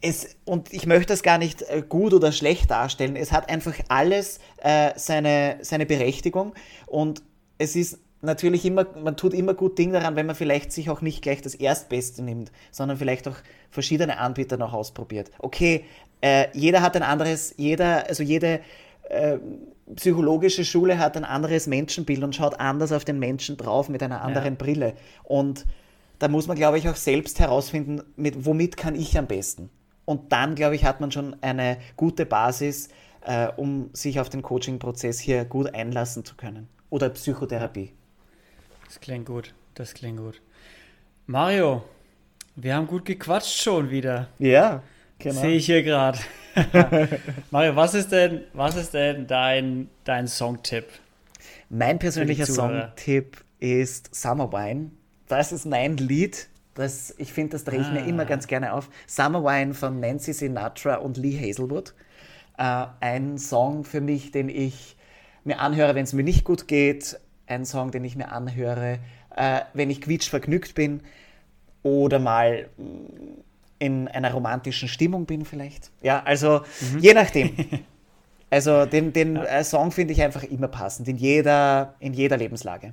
B: es, und ich möchte das gar nicht äh, gut oder schlecht darstellen. Es hat einfach alles äh, seine, seine Berechtigung und es ist natürlich immer, man tut immer gut Ding daran, wenn man vielleicht sich auch nicht gleich das Erstbeste nimmt, sondern vielleicht auch verschiedene Anbieter noch ausprobiert. Okay, äh, jeder hat ein anderes, jeder, also jede äh, psychologische Schule hat ein anderes Menschenbild und schaut anders auf den Menschen drauf mit einer anderen ja. Brille. Und da muss man, glaube ich, auch selbst herausfinden, mit, womit kann ich am besten. Und dann, glaube ich, hat man schon eine gute Basis, äh, um sich auf den Coaching-Prozess hier gut einlassen zu können. Oder Psychotherapie.
A: Das klingt gut, das klingt gut. Mario, wir haben gut gequatscht schon wieder.
B: Ja,
A: genau. Sehe ich hier gerade. Mario, was ist denn, was ist denn dein, dein Songtipp?
B: Mein persönlicher Songtipp ist Summer Wine. Das ist mein Lied. Das, ich finde, das drehe ich ah. mir immer ganz gerne auf. Summer Wine von Nancy Sinatra und Lee Hazelwood. Äh, ein Song für mich, den ich mir anhöre, wenn es mir nicht gut geht, ein Song, den ich mir anhöre, äh, wenn ich quietsch vergnügt bin oder mal mm, in einer romantischen Stimmung bin vielleicht. Ja, also mhm. je nachdem. Also den, den ja. äh, Song finde ich einfach immer passend, in jeder, in jeder Lebenslage.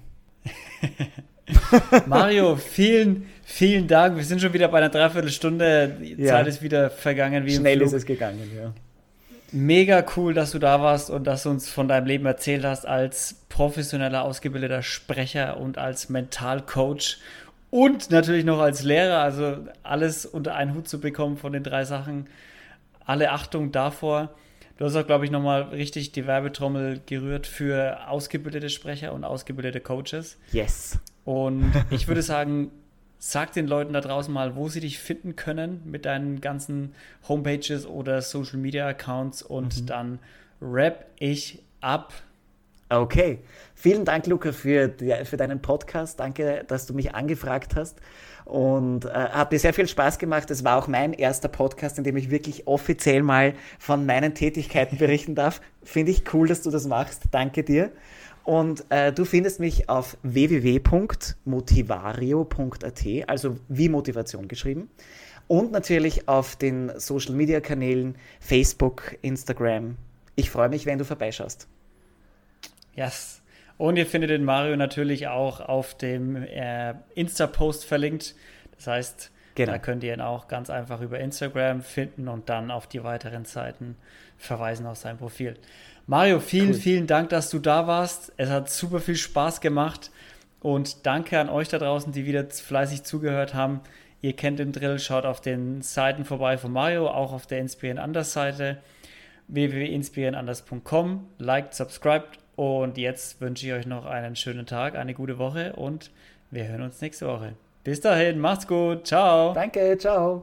A: Mario, vielen, vielen Dank. Wir sind schon wieder bei einer Dreiviertelstunde. Die ja. Zeit ist wieder vergangen wie
B: Schnell ist es gegangen, ja.
A: Mega cool, dass du da warst und dass du uns von deinem Leben erzählt hast als professioneller, ausgebildeter Sprecher und als Mentalcoach und natürlich noch als Lehrer. Also alles unter einen Hut zu bekommen von den drei Sachen. Alle Achtung davor. Du hast auch, glaube ich, nochmal richtig die Werbetrommel gerührt für ausgebildete Sprecher und ausgebildete Coaches.
B: Yes.
A: Und ich würde sagen, Sag den Leuten da draußen mal, wo sie dich finden können mit deinen ganzen Homepages oder Social Media Accounts und mhm. dann rap ich ab.
B: Okay. Vielen Dank, Luca, für, die, für deinen Podcast. Danke, dass du mich angefragt hast. Und äh, hat mir sehr viel Spaß gemacht. Es war auch mein erster Podcast, in dem ich wirklich offiziell mal von meinen Tätigkeiten berichten darf. Finde ich cool, dass du das machst. Danke dir. Und äh, du findest mich auf www.motivario.at, also wie Motivation geschrieben. Und natürlich auf den Social Media Kanälen Facebook, Instagram. Ich freue mich, wenn du vorbeischaust.
A: Yes. Und ihr findet den Mario natürlich auch auf dem äh, Insta-Post verlinkt. Das heißt, genau. da könnt ihr ihn auch ganz einfach über Instagram finden und dann auf die weiteren Seiten verweisen auf sein Profil. Mario, vielen, cool. vielen Dank, dass du da warst. Es hat super viel Spaß gemacht. Und danke an euch da draußen, die wieder fleißig zugehört haben. Ihr kennt den Drill, schaut auf den Seiten vorbei von Mario, auch auf der Inspirieren Anders Seite www.inspirierenanders.com. Liked, subscribed und jetzt wünsche ich euch noch einen schönen Tag, eine gute Woche und wir hören uns nächste Woche. Bis dahin, macht's gut, ciao.
B: Danke, ciao.